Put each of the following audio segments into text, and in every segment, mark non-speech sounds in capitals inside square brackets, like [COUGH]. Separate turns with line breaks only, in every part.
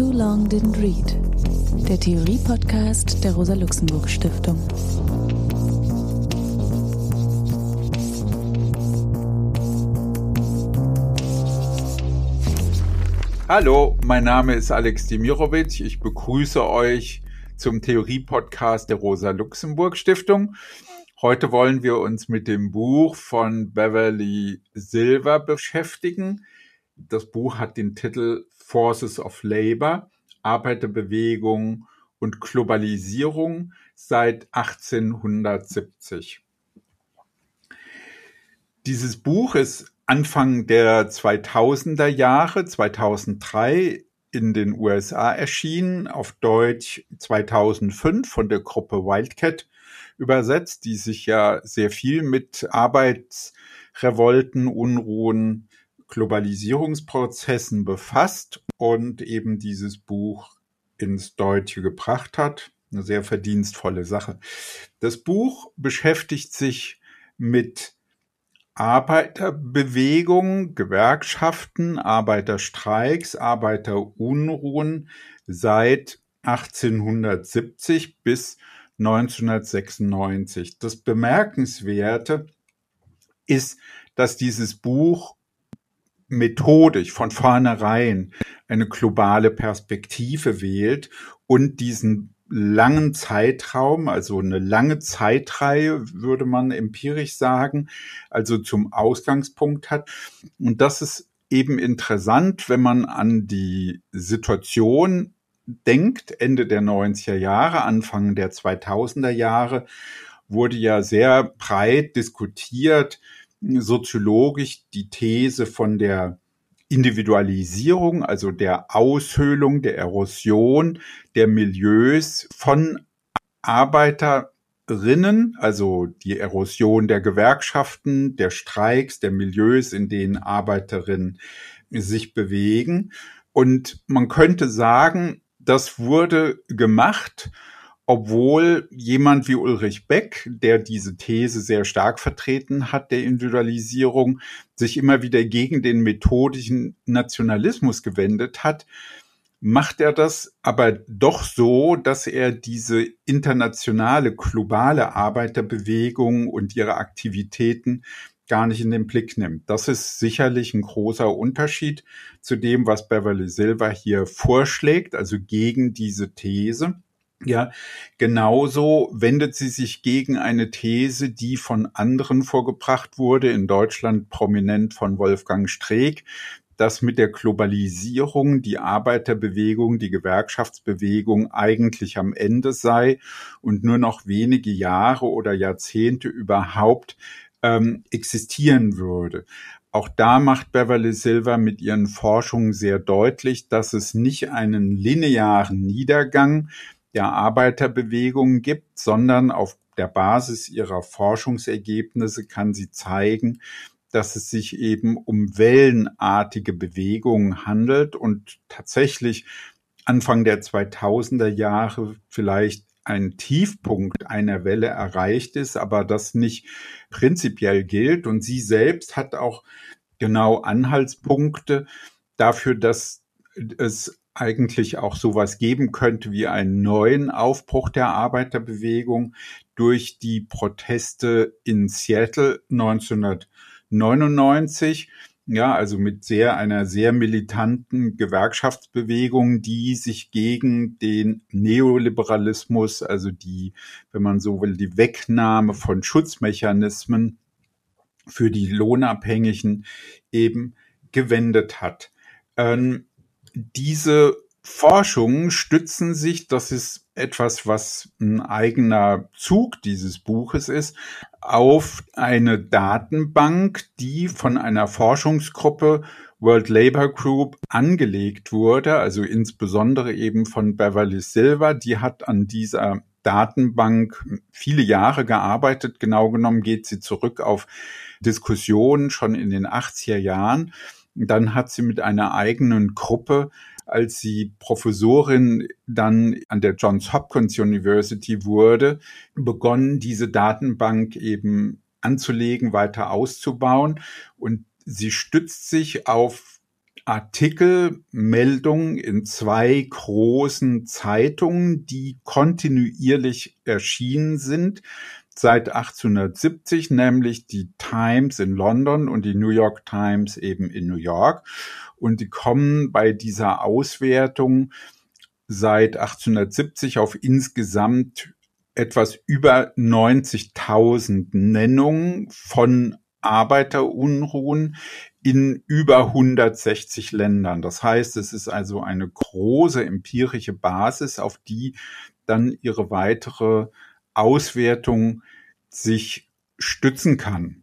Too Long Didn't Read, der Theorie-Podcast der Rosa-Luxemburg-Stiftung.
Hallo, mein Name ist Alex Demirovic. Ich begrüße euch zum Theorie-Podcast der Rosa-Luxemburg-Stiftung. Heute wollen wir uns mit dem Buch von Beverly Silver beschäftigen. Das Buch hat den Titel Forces of Labor, Arbeiterbewegung und Globalisierung seit 1870. Dieses Buch ist Anfang der 2000er Jahre, 2003 in den USA erschienen, auf Deutsch 2005 von der Gruppe Wildcat übersetzt, die sich ja sehr viel mit Arbeitsrevolten, Unruhen, Globalisierungsprozessen befasst und eben dieses Buch ins Deutsche gebracht hat. Eine sehr verdienstvolle Sache. Das Buch beschäftigt sich mit Arbeiterbewegung, Gewerkschaften, Arbeiterstreiks, Arbeiterunruhen seit 1870 bis 1996. Das Bemerkenswerte ist, dass dieses Buch methodisch von vornherein eine globale Perspektive wählt und diesen langen Zeitraum, also eine lange Zeitreihe, würde man empirisch sagen, also zum Ausgangspunkt hat. Und das ist eben interessant, wenn man an die Situation denkt, Ende der 90er Jahre, Anfang der 2000er Jahre, wurde ja sehr breit diskutiert, soziologisch die These von der Individualisierung, also der Aushöhlung, der Erosion der Milieus von Arbeiterinnen, also die Erosion der Gewerkschaften, der Streiks, der Milieus, in denen Arbeiterinnen sich bewegen. Und man könnte sagen, das wurde gemacht, obwohl jemand wie Ulrich Beck, der diese These sehr stark vertreten hat, der Individualisierung, sich immer wieder gegen den methodischen Nationalismus gewendet hat, macht er das aber doch so, dass er diese internationale, globale Arbeiterbewegung und ihre Aktivitäten gar nicht in den Blick nimmt. Das ist sicherlich ein großer Unterschied zu dem, was Beverly Silver hier vorschlägt, also gegen diese These. Ja, genauso wendet sie sich gegen eine These, die von anderen vorgebracht wurde, in Deutschland prominent von Wolfgang Streeck, dass mit der Globalisierung die Arbeiterbewegung, die Gewerkschaftsbewegung eigentlich am Ende sei und nur noch wenige Jahre oder Jahrzehnte überhaupt ähm, existieren würde. Auch da macht Beverly Silver mit ihren Forschungen sehr deutlich, dass es nicht einen linearen Niedergang der Arbeiterbewegung gibt, sondern auf der Basis ihrer Forschungsergebnisse kann sie zeigen, dass es sich eben um wellenartige Bewegungen handelt und tatsächlich Anfang der 2000er Jahre vielleicht ein Tiefpunkt einer Welle erreicht ist, aber das nicht prinzipiell gilt. Und sie selbst hat auch genau Anhaltspunkte dafür, dass es eigentlich auch sowas geben könnte wie einen neuen Aufbruch der Arbeiterbewegung durch die Proteste in Seattle 1999 ja, also mit sehr einer sehr militanten Gewerkschaftsbewegung, die sich gegen den Neoliberalismus, also die, wenn man so will, die Wegnahme von Schutzmechanismen für die Lohnabhängigen eben gewendet hat. Ähm, diese Forschungen stützen sich, das ist etwas, was ein eigener Zug dieses Buches ist, auf eine Datenbank, die von einer Forschungsgruppe World Labor Group angelegt wurde, also insbesondere eben von Beverly Silver. Die hat an dieser Datenbank viele Jahre gearbeitet. Genau genommen geht sie zurück auf Diskussionen schon in den 80er Jahren. Dann hat sie mit einer eigenen Gruppe als sie Professorin dann an der Johns Hopkins University wurde, begonnen, diese Datenbank eben anzulegen, weiter auszubauen. Und sie stützt sich auf Artikel, Meldungen in zwei großen Zeitungen, die kontinuierlich erschienen sind seit 1870, nämlich die Times in London und die New York Times eben in New York. Und die kommen bei dieser Auswertung seit 1870 auf insgesamt etwas über 90.000 Nennungen von Arbeiterunruhen in über 160 Ländern. Das heißt, es ist also eine große empirische Basis, auf die dann ihre weitere Auswertung sich stützen kann.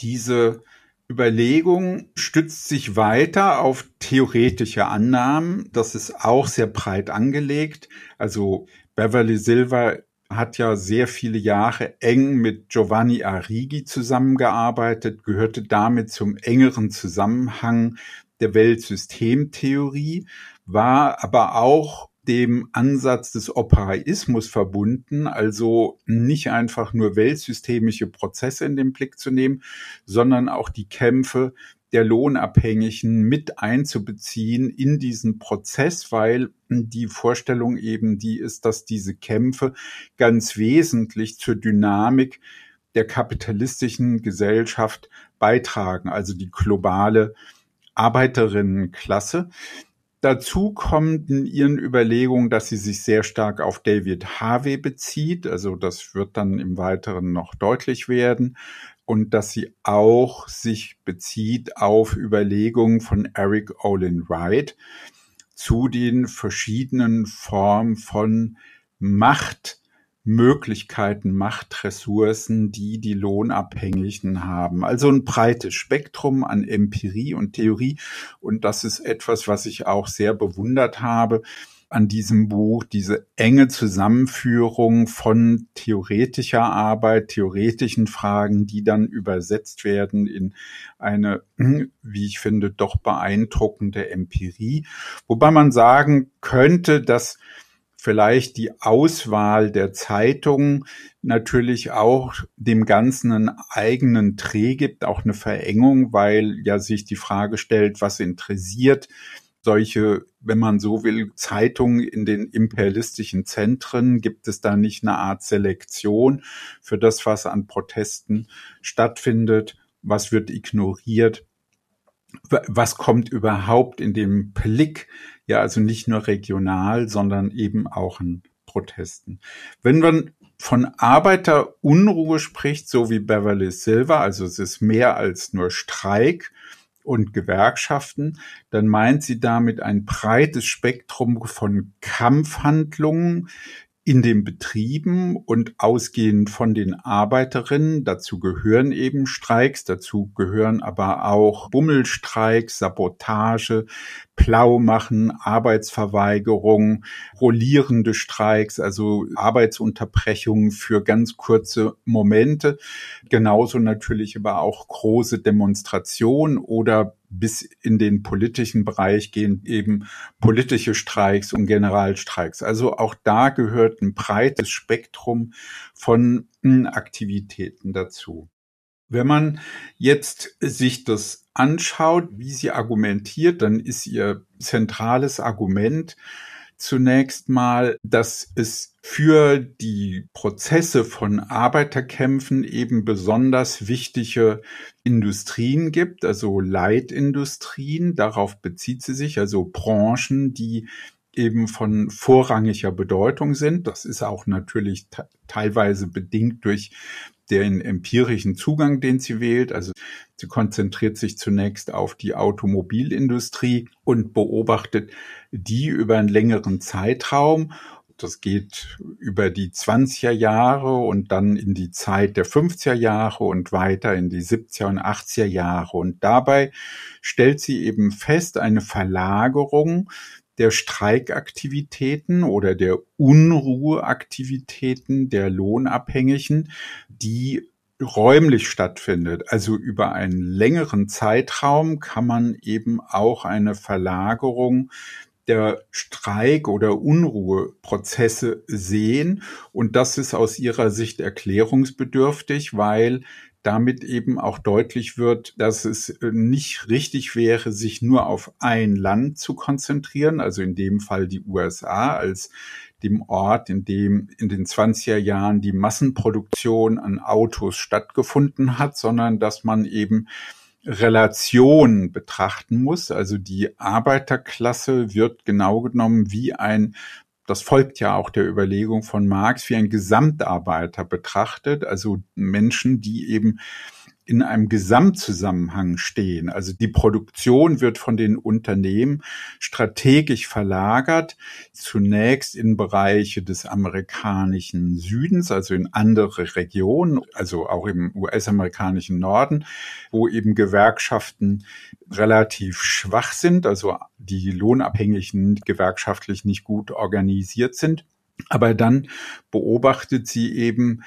Diese Überlegung stützt sich weiter auf theoretische Annahmen. Das ist auch sehr breit angelegt. Also Beverly Silver hat ja sehr viele Jahre eng mit Giovanni Arrighi zusammengearbeitet, gehörte damit zum engeren Zusammenhang der Weltsystemtheorie, war aber auch dem Ansatz des Operaismus verbunden, also nicht einfach nur weltsystemische Prozesse in den Blick zu nehmen, sondern auch die Kämpfe der Lohnabhängigen mit einzubeziehen in diesen Prozess, weil die Vorstellung eben die ist, dass diese Kämpfe ganz wesentlich zur Dynamik der kapitalistischen Gesellschaft beitragen, also die globale Arbeiterinnenklasse. Dazu kommt in ihren Überlegungen, dass sie sich sehr stark auf David Harvey bezieht. Also das wird dann im Weiteren noch deutlich werden. Und dass sie auch sich bezieht auf Überlegungen von Eric Olin Wright zu den verschiedenen Formen von Macht, Möglichkeiten, Machtressourcen, die die Lohnabhängigen haben. Also ein breites Spektrum an Empirie und Theorie. Und das ist etwas, was ich auch sehr bewundert habe an diesem Buch, diese enge Zusammenführung von theoretischer Arbeit, theoretischen Fragen, die dann übersetzt werden in eine, wie ich finde, doch beeindruckende Empirie. Wobei man sagen könnte, dass vielleicht die Auswahl der Zeitungen natürlich auch dem Ganzen einen eigenen Dreh gibt, auch eine Verengung, weil ja sich die Frage stellt, was interessiert solche, wenn man so will, Zeitungen in den imperialistischen Zentren? Gibt es da nicht eine Art Selektion für das, was an Protesten stattfindet? Was wird ignoriert? Was kommt überhaupt in dem Blick ja also nicht nur regional, sondern eben auch in Protesten. Wenn man von Arbeiterunruhe spricht, so wie Beverly Silver, also es ist mehr als nur Streik und Gewerkschaften, dann meint sie damit ein breites Spektrum von Kampfhandlungen, in den Betrieben und ausgehend von den Arbeiterinnen. Dazu gehören eben Streiks, dazu gehören aber auch Bummelstreiks, Sabotage, Plaumachen, Arbeitsverweigerung, rollierende Streiks, also Arbeitsunterbrechungen für ganz kurze Momente. Genauso natürlich aber auch große Demonstrationen oder bis in den politischen Bereich gehen eben politische Streiks und Generalstreiks. Also auch da gehört ein breites Spektrum von hm, Aktivitäten dazu. Wenn man jetzt sich das anschaut, wie sie argumentiert, dann ist ihr zentrales Argument, zunächst mal, dass es für die Prozesse von Arbeiterkämpfen eben besonders wichtige Industrien gibt, also Leitindustrien, darauf bezieht sie sich, also Branchen, die eben von vorrangiger Bedeutung sind. Das ist auch natürlich teilweise bedingt durch den empirischen Zugang, den sie wählt. Also sie konzentriert sich zunächst auf die Automobilindustrie und beobachtet die über einen längeren Zeitraum. Das geht über die 20er Jahre und dann in die Zeit der 50er Jahre und weiter in die 70er und 80er Jahre. Und dabei stellt sie eben fest, eine Verlagerung der Streikaktivitäten oder der Unruheaktivitäten der Lohnabhängigen, die räumlich stattfindet. Also über einen längeren Zeitraum kann man eben auch eine Verlagerung der Streik- oder Unruheprozesse sehen. Und das ist aus ihrer Sicht erklärungsbedürftig, weil damit eben auch deutlich wird, dass es nicht richtig wäre, sich nur auf ein Land zu konzentrieren, also in dem Fall die USA als dem Ort, in dem in den 20er Jahren die Massenproduktion an Autos stattgefunden hat, sondern dass man eben Relation betrachten muss. Also die Arbeiterklasse wird genau genommen wie ein das folgt ja auch der Überlegung von Marx, wie ein Gesamtarbeiter betrachtet, also Menschen, die eben in einem Gesamtzusammenhang stehen. Also die Produktion wird von den Unternehmen strategisch verlagert, zunächst in Bereiche des amerikanischen Südens, also in andere Regionen, also auch im US-amerikanischen Norden, wo eben Gewerkschaften relativ schwach sind, also die Lohnabhängigen gewerkschaftlich nicht gut organisiert sind. Aber dann beobachtet sie eben,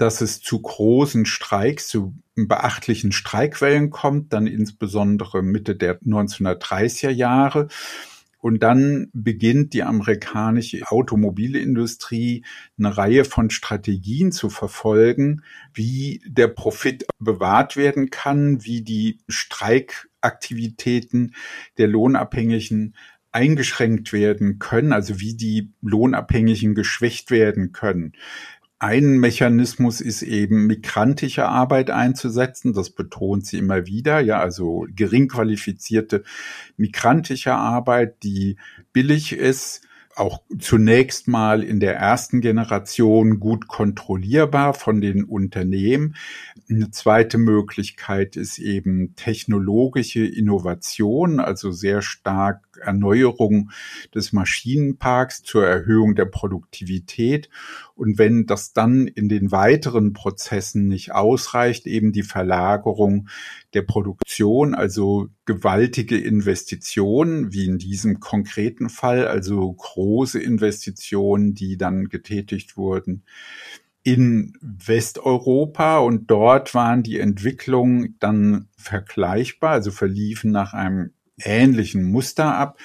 dass es zu großen Streiks, zu beachtlichen Streikwellen kommt, dann insbesondere Mitte der 1930er Jahre. Und dann beginnt die amerikanische Automobilindustrie eine Reihe von Strategien zu verfolgen, wie der Profit bewahrt werden kann, wie die Streikaktivitäten der Lohnabhängigen eingeschränkt werden können, also wie die Lohnabhängigen geschwächt werden können. Ein Mechanismus ist eben migrantische Arbeit einzusetzen. Das betont sie immer wieder. Ja, also gering qualifizierte migrantische Arbeit, die billig ist, auch zunächst mal in der ersten Generation gut kontrollierbar von den Unternehmen. Eine zweite Möglichkeit ist eben technologische Innovation, also sehr stark Erneuerung des Maschinenparks zur Erhöhung der Produktivität. Und wenn das dann in den weiteren Prozessen nicht ausreicht, eben die Verlagerung der Produktion, also gewaltige Investitionen, wie in diesem konkreten Fall, also große Investitionen, die dann getätigt wurden in Westeuropa und dort waren die Entwicklungen dann vergleichbar, also verliefen nach einem ähnlichen Muster ab.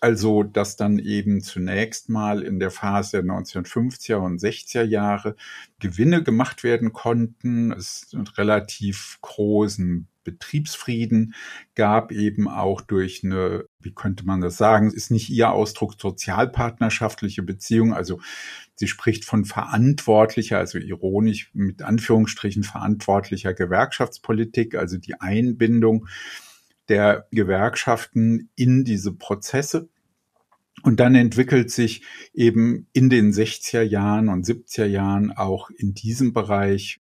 Also, dass dann eben zunächst mal in der Phase der 1950er und 60er Jahre Gewinne gemacht werden konnten. Es einen relativ großen Betriebsfrieden gab eben auch durch eine, wie könnte man das sagen, ist nicht ihr Ausdruck sozialpartnerschaftliche Beziehung. Also sie spricht von verantwortlicher, also ironisch mit Anführungsstrichen verantwortlicher Gewerkschaftspolitik, also die Einbindung der Gewerkschaften in diese Prozesse. Und dann entwickelt sich eben in den 60er Jahren und 70er Jahren auch in diesem Bereich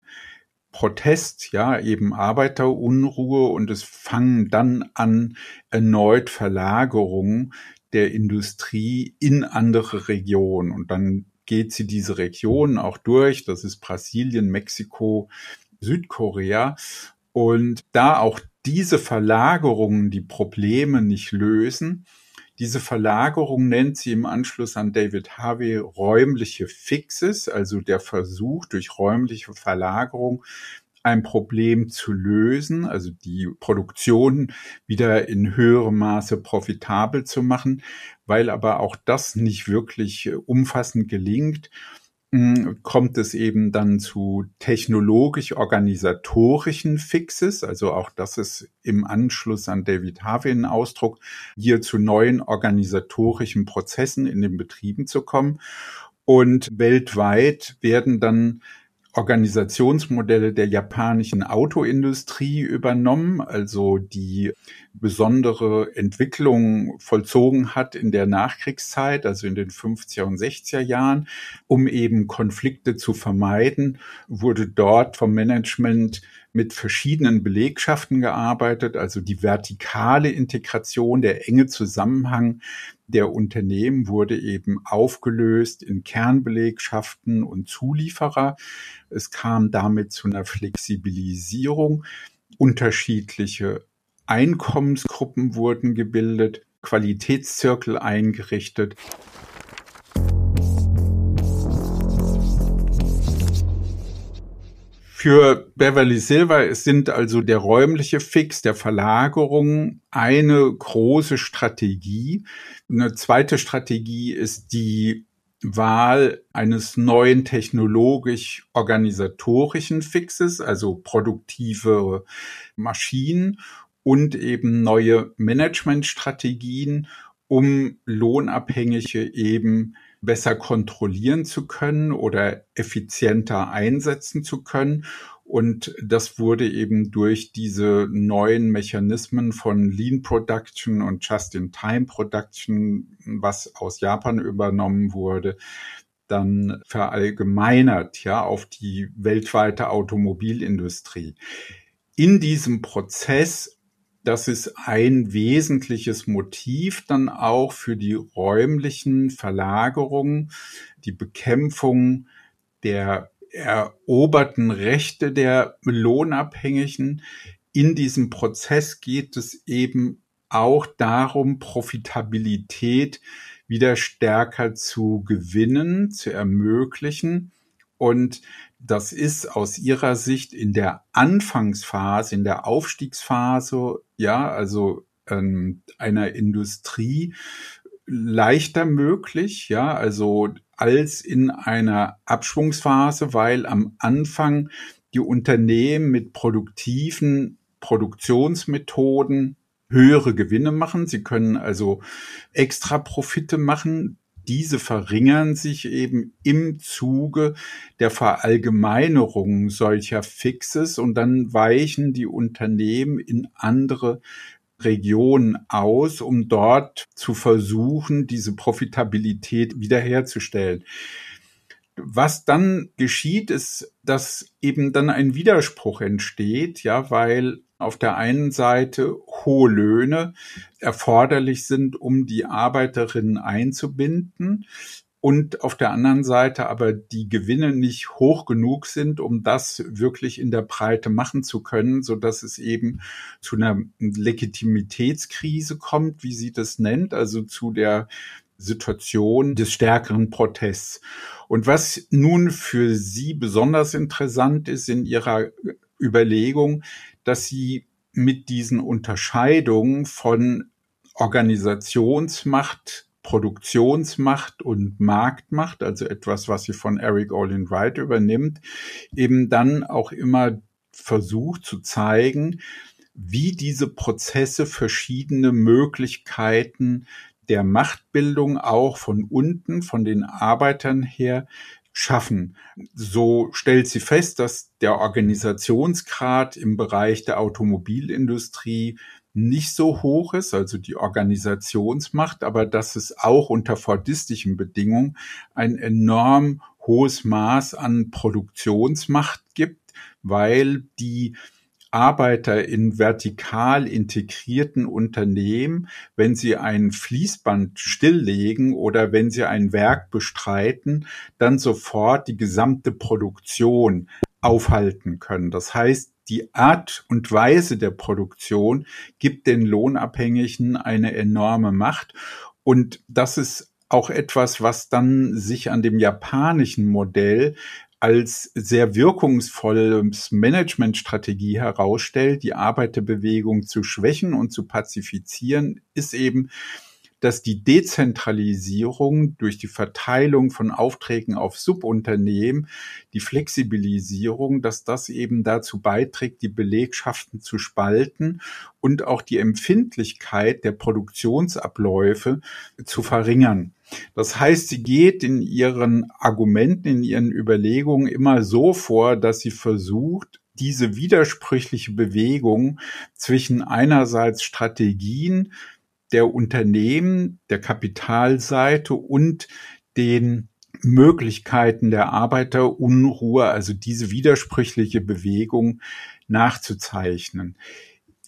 Protest, ja, eben Arbeiterunruhe und es fangen dann an erneut Verlagerungen der Industrie in andere Regionen und dann geht sie diese Regionen auch durch. Das ist Brasilien, Mexiko, Südkorea. Und da auch diese Verlagerungen die Probleme nicht lösen, diese Verlagerung nennt sie im Anschluss an David Harvey räumliche Fixes, also der Versuch durch räumliche Verlagerung ein Problem zu lösen, also die Produktion wieder in höherem Maße profitabel zu machen, weil aber auch das nicht wirklich umfassend gelingt kommt es eben dann zu technologisch-organisatorischen Fixes. Also auch das ist im Anschluss an David Harvey ein Ausdruck, hier zu neuen organisatorischen Prozessen in den Betrieben zu kommen. Und weltweit werden dann Organisationsmodelle der japanischen Autoindustrie übernommen, also die besondere Entwicklung vollzogen hat in der Nachkriegszeit, also in den 50er und 60er Jahren, um eben Konflikte zu vermeiden, wurde dort vom Management mit verschiedenen Belegschaften gearbeitet, also die vertikale Integration, der enge Zusammenhang der Unternehmen wurde eben aufgelöst in Kernbelegschaften und Zulieferer. Es kam damit zu einer Flexibilisierung. Unterschiedliche Einkommensgruppen wurden gebildet, Qualitätszirkel eingerichtet. Für Beverly Silver sind also der räumliche Fix der Verlagerung eine große Strategie. Eine zweite Strategie ist die Wahl eines neuen technologisch-organisatorischen Fixes, also produktive Maschinen und eben neue Managementstrategien, um Lohnabhängige eben besser kontrollieren zu können oder effizienter einsetzen zu können. Und das wurde eben durch diese neuen Mechanismen von Lean Production und Just-in-Time Production, was aus Japan übernommen wurde, dann verallgemeinert, ja, auf die weltweite Automobilindustrie. In diesem Prozess das ist ein wesentliches Motiv dann auch für die räumlichen Verlagerungen, die Bekämpfung der eroberten Rechte der Lohnabhängigen. In diesem Prozess geht es eben auch darum, Profitabilität wieder stärker zu gewinnen, zu ermöglichen. Und das ist aus ihrer Sicht in der Anfangsphase, in der Aufstiegsphase, ja, also ähm, einer Industrie leichter möglich, ja, also als in einer Abschwungsphase, weil am Anfang die Unternehmen mit produktiven Produktionsmethoden höhere Gewinne machen. Sie können also extra Profite machen, diese verringern sich eben im Zuge der Verallgemeinerung solcher Fixes und dann weichen die Unternehmen in andere Regionen aus, um dort zu versuchen, diese Profitabilität wiederherzustellen. Was dann geschieht, ist, dass eben dann ein Widerspruch entsteht, ja, weil auf der einen Seite hohe Löhne erforderlich sind, um die Arbeiterinnen einzubinden und auf der anderen Seite aber die Gewinne nicht hoch genug sind, um das wirklich in der Breite machen zu können, so dass es eben zu einer Legitimitätskrise kommt, wie sie das nennt, also zu der Situation des stärkeren Protests. Und was nun für Sie besonders interessant ist in Ihrer Überlegung, dass Sie mit diesen Unterscheidungen von Organisationsmacht, Produktionsmacht und Marktmacht, also etwas, was sie von Eric Olin Wright übernimmt, eben dann auch immer versucht zu zeigen, wie diese Prozesse verschiedene Möglichkeiten der Machtbildung auch von unten, von den Arbeitern her schaffen. So stellt sie fest, dass der Organisationsgrad im Bereich der Automobilindustrie nicht so hoch ist, also die Organisationsmacht, aber dass es auch unter fordistischen Bedingungen ein enorm hohes Maß an Produktionsmacht gibt, weil die Arbeiter in vertikal integrierten Unternehmen, wenn sie ein Fließband stilllegen oder wenn sie ein Werk bestreiten, dann sofort die gesamte Produktion aufhalten können. Das heißt, die Art und Weise der Produktion gibt den Lohnabhängigen eine enorme Macht. Und das ist auch etwas, was dann sich an dem japanischen Modell als sehr wirkungsvolles Managementstrategie herausstellt, die Arbeiterbewegung zu schwächen und zu pazifizieren, ist eben, dass die Dezentralisierung durch die Verteilung von Aufträgen auf Subunternehmen, die Flexibilisierung, dass das eben dazu beiträgt, die Belegschaften zu spalten und auch die Empfindlichkeit der Produktionsabläufe zu verringern. Das heißt, sie geht in ihren Argumenten, in ihren Überlegungen immer so vor, dass sie versucht, diese widersprüchliche Bewegung zwischen einerseits Strategien der Unternehmen, der Kapitalseite und den Möglichkeiten der Arbeiterunruhe, also diese widersprüchliche Bewegung nachzuzeichnen.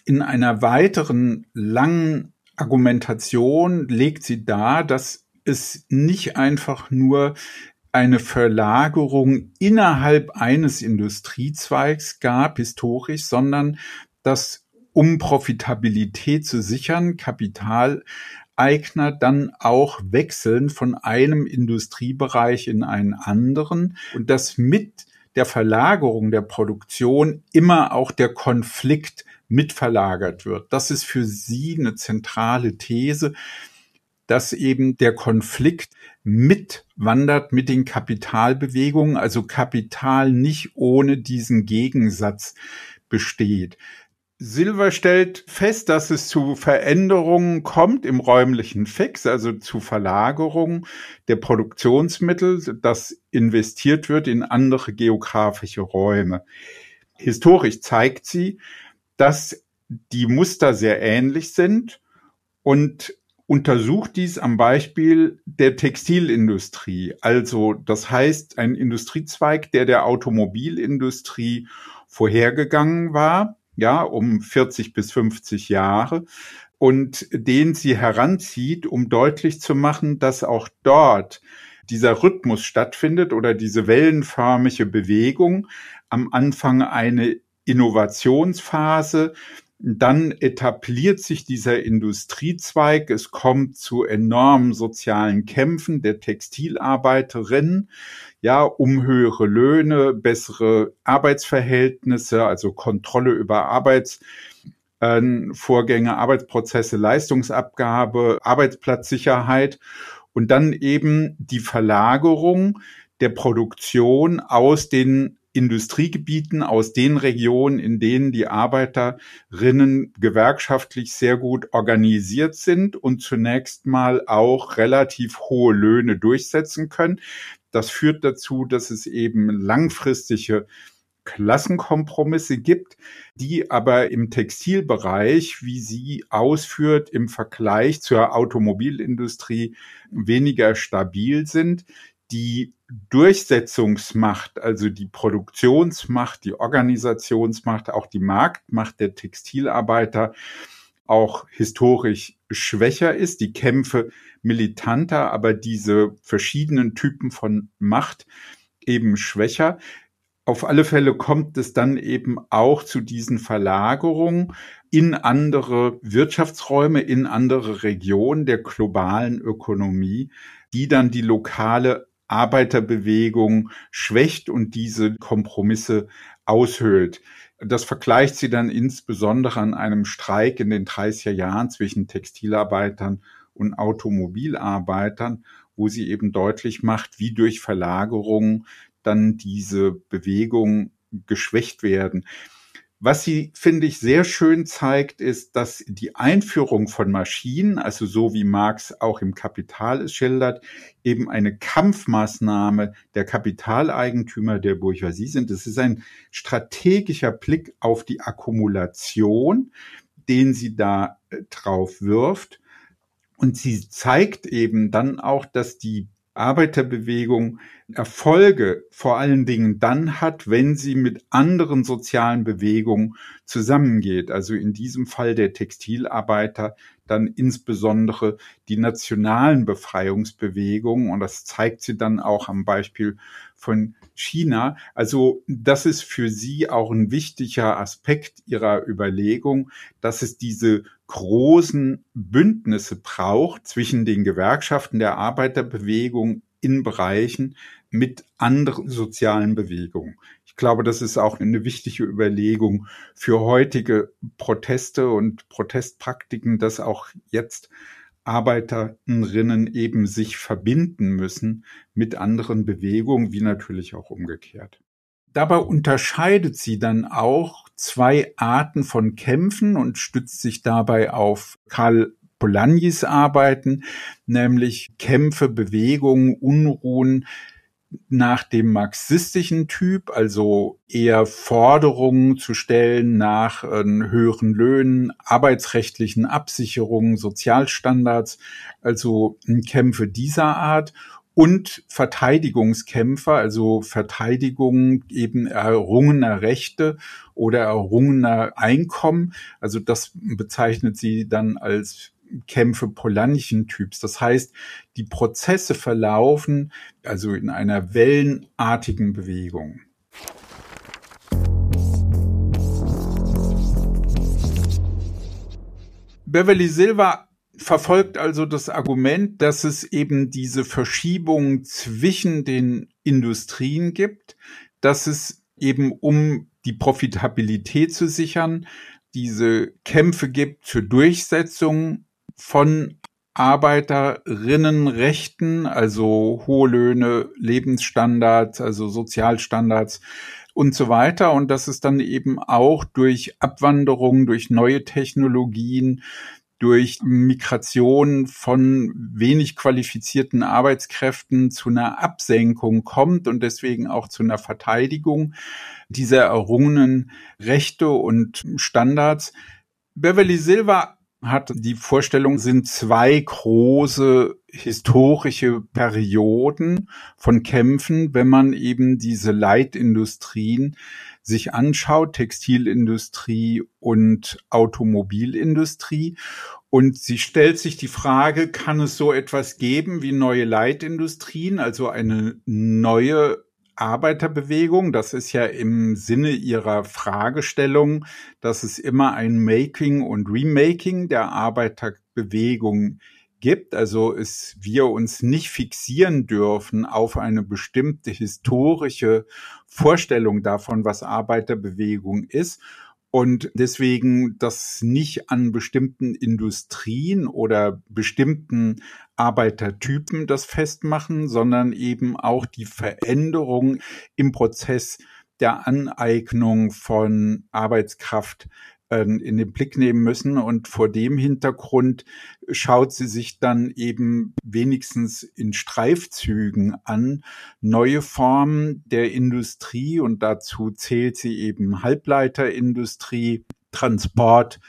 In einer weiteren langen Argumentation legt sie dar, dass es nicht einfach nur eine Verlagerung innerhalb eines Industriezweigs gab, historisch, sondern dass um Profitabilität zu sichern, Kapitaleigner dann auch wechseln von einem Industriebereich in einen anderen und dass mit der Verlagerung der Produktion immer auch der Konflikt mitverlagert wird. Das ist für sie eine zentrale These, dass eben der Konflikt mitwandert mit den Kapitalbewegungen, also Kapital nicht ohne diesen Gegensatz besteht. Silver stellt fest, dass es zu Veränderungen kommt im räumlichen Fix, also zu Verlagerungen der Produktionsmittel, dass investiert wird in andere geografische Räume. Historisch zeigt sie, dass die Muster sehr ähnlich sind und untersucht dies am Beispiel der Textilindustrie. Also das heißt, ein Industriezweig, der der Automobilindustrie vorhergegangen war ja, um 40 bis 50 Jahre und den sie heranzieht, um deutlich zu machen, dass auch dort dieser Rhythmus stattfindet oder diese wellenförmige Bewegung. Am Anfang eine Innovationsphase, dann etabliert sich dieser Industriezweig. Es kommt zu enormen sozialen Kämpfen der Textilarbeiterinnen, ja, um höhere Löhne, bessere Arbeitsverhältnisse, also Kontrolle über Arbeitsvorgänge, Arbeitsprozesse, Leistungsabgabe, Arbeitsplatzsicherheit und dann eben die Verlagerung der Produktion aus den Industriegebieten aus den Regionen, in denen die Arbeiterinnen gewerkschaftlich sehr gut organisiert sind und zunächst mal auch relativ hohe Löhne durchsetzen können. Das führt dazu, dass es eben langfristige Klassenkompromisse gibt, die aber im Textilbereich, wie sie ausführt, im Vergleich zur Automobilindustrie weniger stabil sind die Durchsetzungsmacht, also die Produktionsmacht, die Organisationsmacht, auch die Marktmacht der Textilarbeiter auch historisch schwächer ist, die Kämpfe militanter, aber diese verschiedenen Typen von Macht eben schwächer. Auf alle Fälle kommt es dann eben auch zu diesen Verlagerungen in andere Wirtschaftsräume, in andere Regionen der globalen Ökonomie, die dann die lokale Arbeiterbewegung schwächt und diese Kompromisse aushöhlt. Das vergleicht sie dann insbesondere an einem Streik in den 30er Jahren zwischen Textilarbeitern und Automobilarbeitern, wo sie eben deutlich macht, wie durch Verlagerung dann diese Bewegungen geschwächt werden. Was sie, finde ich, sehr schön zeigt, ist, dass die Einführung von Maschinen, also so wie Marx auch im Kapital es schildert, eben eine Kampfmaßnahme der Kapitaleigentümer der Bourgeoisie sind. Es ist ein strategischer Blick auf die Akkumulation, den sie da äh, drauf wirft. Und sie zeigt eben dann auch, dass die Arbeiterbewegung Erfolge vor allen Dingen dann hat, wenn sie mit anderen sozialen Bewegungen zusammengeht. Also in diesem Fall der Textilarbeiter dann insbesondere die nationalen Befreiungsbewegungen. Und das zeigt sie dann auch am Beispiel von China. Also das ist für sie auch ein wichtiger Aspekt ihrer Überlegung, dass es diese großen Bündnisse braucht zwischen den Gewerkschaften der Arbeiterbewegung in Bereichen mit anderen sozialen Bewegungen. Ich glaube, das ist auch eine wichtige Überlegung für heutige Proteste und Protestpraktiken, dass auch jetzt Arbeiterinnen eben sich verbinden müssen mit anderen Bewegungen, wie natürlich auch umgekehrt. Dabei unterscheidet sie dann auch zwei Arten von Kämpfen und stützt sich dabei auf Karl Polanyi's Arbeiten, nämlich Kämpfe, Bewegungen, Unruhen nach dem marxistischen Typ, also eher Forderungen zu stellen nach äh, höheren Löhnen, arbeitsrechtlichen Absicherungen, Sozialstandards, also Kämpfe dieser Art und Verteidigungskämpfer, also Verteidigung eben errungener Rechte oder errungener Einkommen. Also das bezeichnet sie dann als Kämpfe polanischen Typs. Das heißt, die Prozesse verlaufen also in einer wellenartigen Bewegung. Beverly Silva verfolgt also das Argument, dass es eben diese Verschiebung zwischen den Industrien gibt, dass es eben um die Profitabilität zu sichern, diese Kämpfe gibt zur Durchsetzung von Arbeiterinnenrechten, also hohe Löhne, Lebensstandards, also Sozialstandards und so weiter. Und dass es dann eben auch durch Abwanderung, durch neue Technologien, durch Migration von wenig qualifizierten Arbeitskräften zu einer Absenkung kommt und deswegen auch zu einer Verteidigung dieser errungenen Rechte und Standards. Beverly Silver hat die Vorstellung, sind zwei große historische Perioden von Kämpfen, wenn man eben diese Leitindustrien sich anschaut, Textilindustrie und Automobilindustrie. Und sie stellt sich die Frage, kann es so etwas geben wie neue Leitindustrien, also eine neue Arbeiterbewegung, das ist ja im Sinne ihrer Fragestellung, dass es immer ein Making und Remaking der Arbeiterbewegung gibt, also es wir uns nicht fixieren dürfen auf eine bestimmte historische Vorstellung davon, was Arbeiterbewegung ist und deswegen das nicht an bestimmten Industrien oder bestimmten Arbeitertypen das festmachen, sondern eben auch die Veränderung im Prozess der Aneignung von Arbeitskraft in den Blick nehmen müssen. Und vor dem Hintergrund schaut sie sich dann eben wenigstens in Streifzügen an neue Formen der Industrie und dazu zählt sie eben Halbleiterindustrie, Transport,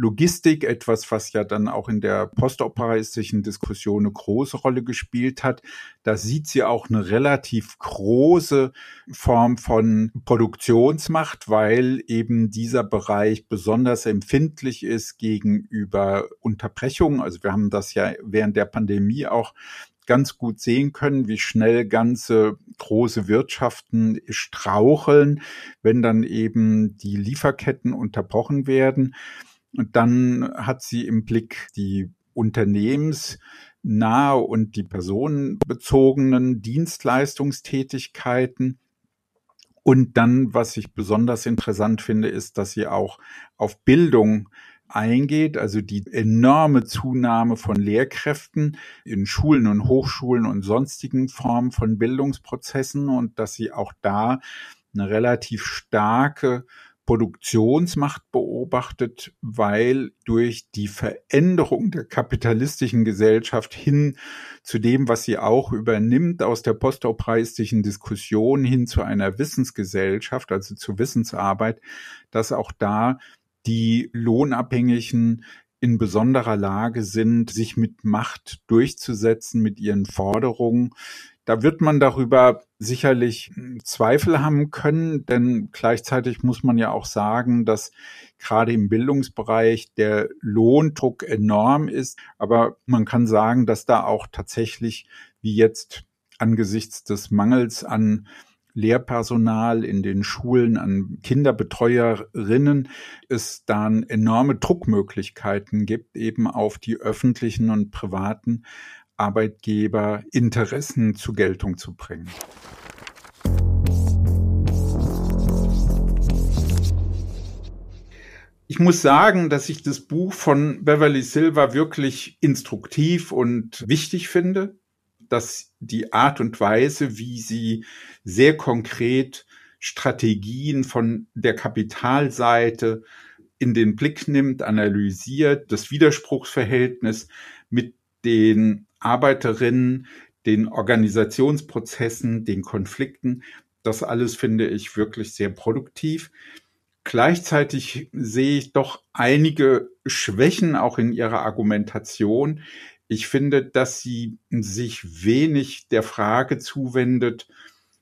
Logistik, etwas, was ja dann auch in der postoperaistischen Diskussion eine große Rolle gespielt hat. Da sieht sie auch eine relativ große Form von Produktionsmacht, weil eben dieser Bereich besonders empfindlich ist gegenüber Unterbrechungen. Also wir haben das ja während der Pandemie auch ganz gut sehen können, wie schnell ganze große Wirtschaften straucheln, wenn dann eben die Lieferketten unterbrochen werden. Und dann hat sie im Blick die unternehmensnahe und die personenbezogenen Dienstleistungstätigkeiten. Und dann, was ich besonders interessant finde, ist, dass sie auch auf Bildung eingeht, also die enorme Zunahme von Lehrkräften in Schulen und Hochschulen und sonstigen Formen von Bildungsprozessen und dass sie auch da eine relativ starke Produktionsmacht beobachtet, weil durch die Veränderung der kapitalistischen Gesellschaft hin zu dem, was sie auch übernimmt aus der postaupreistischen Diskussion hin zu einer Wissensgesellschaft, also zur Wissensarbeit, dass auch da die Lohnabhängigen in besonderer Lage sind, sich mit Macht durchzusetzen, mit ihren Forderungen, da wird man darüber sicherlich Zweifel haben können, denn gleichzeitig muss man ja auch sagen, dass gerade im Bildungsbereich der Lohndruck enorm ist. Aber man kann sagen, dass da auch tatsächlich, wie jetzt angesichts des Mangels an Lehrpersonal in den Schulen, an Kinderbetreuerinnen, es dann enorme Druckmöglichkeiten gibt, eben auf die öffentlichen und privaten Arbeitgeber Interessen zur Geltung zu bringen. Ich muss sagen, dass ich das Buch von Beverly Silver wirklich instruktiv und wichtig finde, dass die Art und Weise, wie sie sehr konkret Strategien von der Kapitalseite in den Blick nimmt, analysiert, das Widerspruchsverhältnis mit den Arbeiterinnen, den Organisationsprozessen, den Konflikten. Das alles finde ich wirklich sehr produktiv. Gleichzeitig sehe ich doch einige Schwächen auch in ihrer Argumentation. Ich finde, dass sie sich wenig der Frage zuwendet,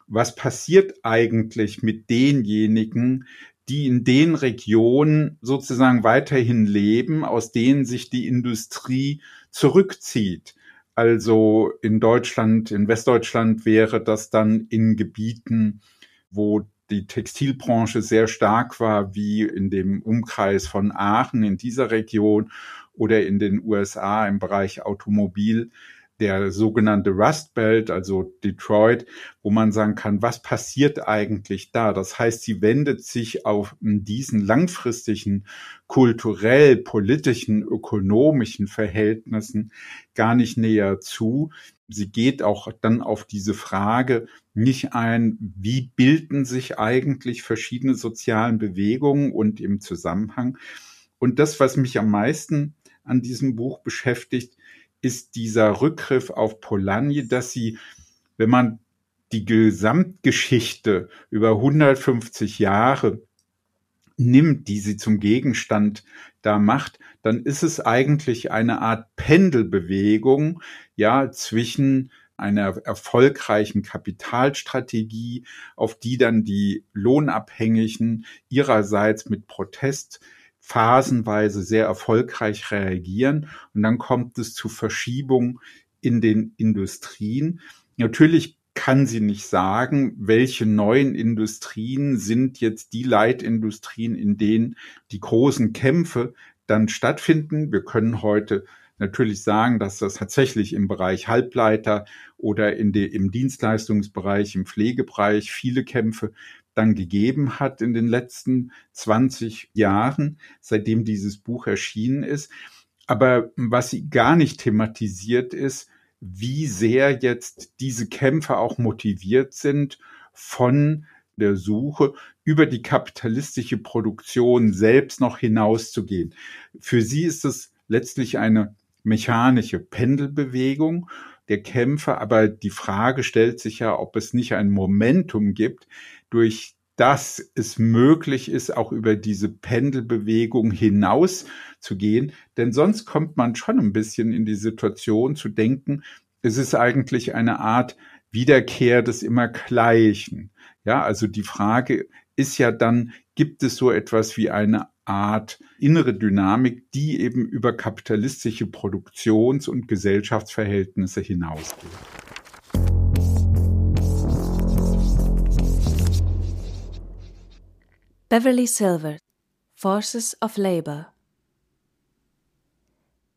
was passiert eigentlich mit denjenigen, die in den Regionen sozusagen weiterhin leben, aus denen sich die Industrie zurückzieht. Also in Deutschland, in Westdeutschland wäre das dann in Gebieten, wo die Textilbranche sehr stark war, wie in dem Umkreis von Aachen in dieser Region oder in den USA im Bereich Automobil der sogenannte Rust Belt, also Detroit, wo man sagen kann, was passiert eigentlich da? Das heißt, sie wendet sich auf diesen langfristigen kulturell, politischen, ökonomischen Verhältnissen gar nicht näher zu. Sie geht auch dann auf diese Frage nicht ein, wie bilden sich eigentlich verschiedene sozialen Bewegungen und im Zusammenhang. Und das, was mich am meisten an diesem Buch beschäftigt, ist dieser Rückgriff auf Polanyi, dass sie, wenn man die Gesamtgeschichte über 150 Jahre nimmt, die sie zum Gegenstand da macht, dann ist es eigentlich eine Art Pendelbewegung, ja, zwischen einer erfolgreichen Kapitalstrategie, auf die dann die Lohnabhängigen ihrerseits mit Protest phasenweise sehr erfolgreich reagieren und dann kommt es zu Verschiebungen in den Industrien. Natürlich kann sie nicht sagen, welche neuen Industrien sind jetzt die Leitindustrien, in denen die großen Kämpfe dann stattfinden. Wir können heute natürlich sagen, dass das tatsächlich im Bereich Halbleiter oder in de, im Dienstleistungsbereich, im Pflegebereich viele Kämpfe dann gegeben hat in den letzten 20 Jahren, seitdem dieses Buch erschienen ist. Aber was sie gar nicht thematisiert ist, wie sehr jetzt diese Kämpfe auch motiviert sind von der Suche über die kapitalistische Produktion selbst noch hinauszugehen. Für sie ist es letztlich eine mechanische Pendelbewegung der Kämpfe, aber die Frage stellt sich ja, ob es nicht ein Momentum gibt, durch das es möglich ist, auch über diese Pendelbewegung hinaus zu gehen. Denn sonst kommt man schon ein bisschen in die Situation zu denken, es ist eigentlich eine Art Wiederkehr des Immergleichen. Ja, also die Frage ist ja dann, gibt es so etwas wie eine Art innere Dynamik, die eben über kapitalistische Produktions- und Gesellschaftsverhältnisse hinausgeht?
Beverly Silver Forces of Labor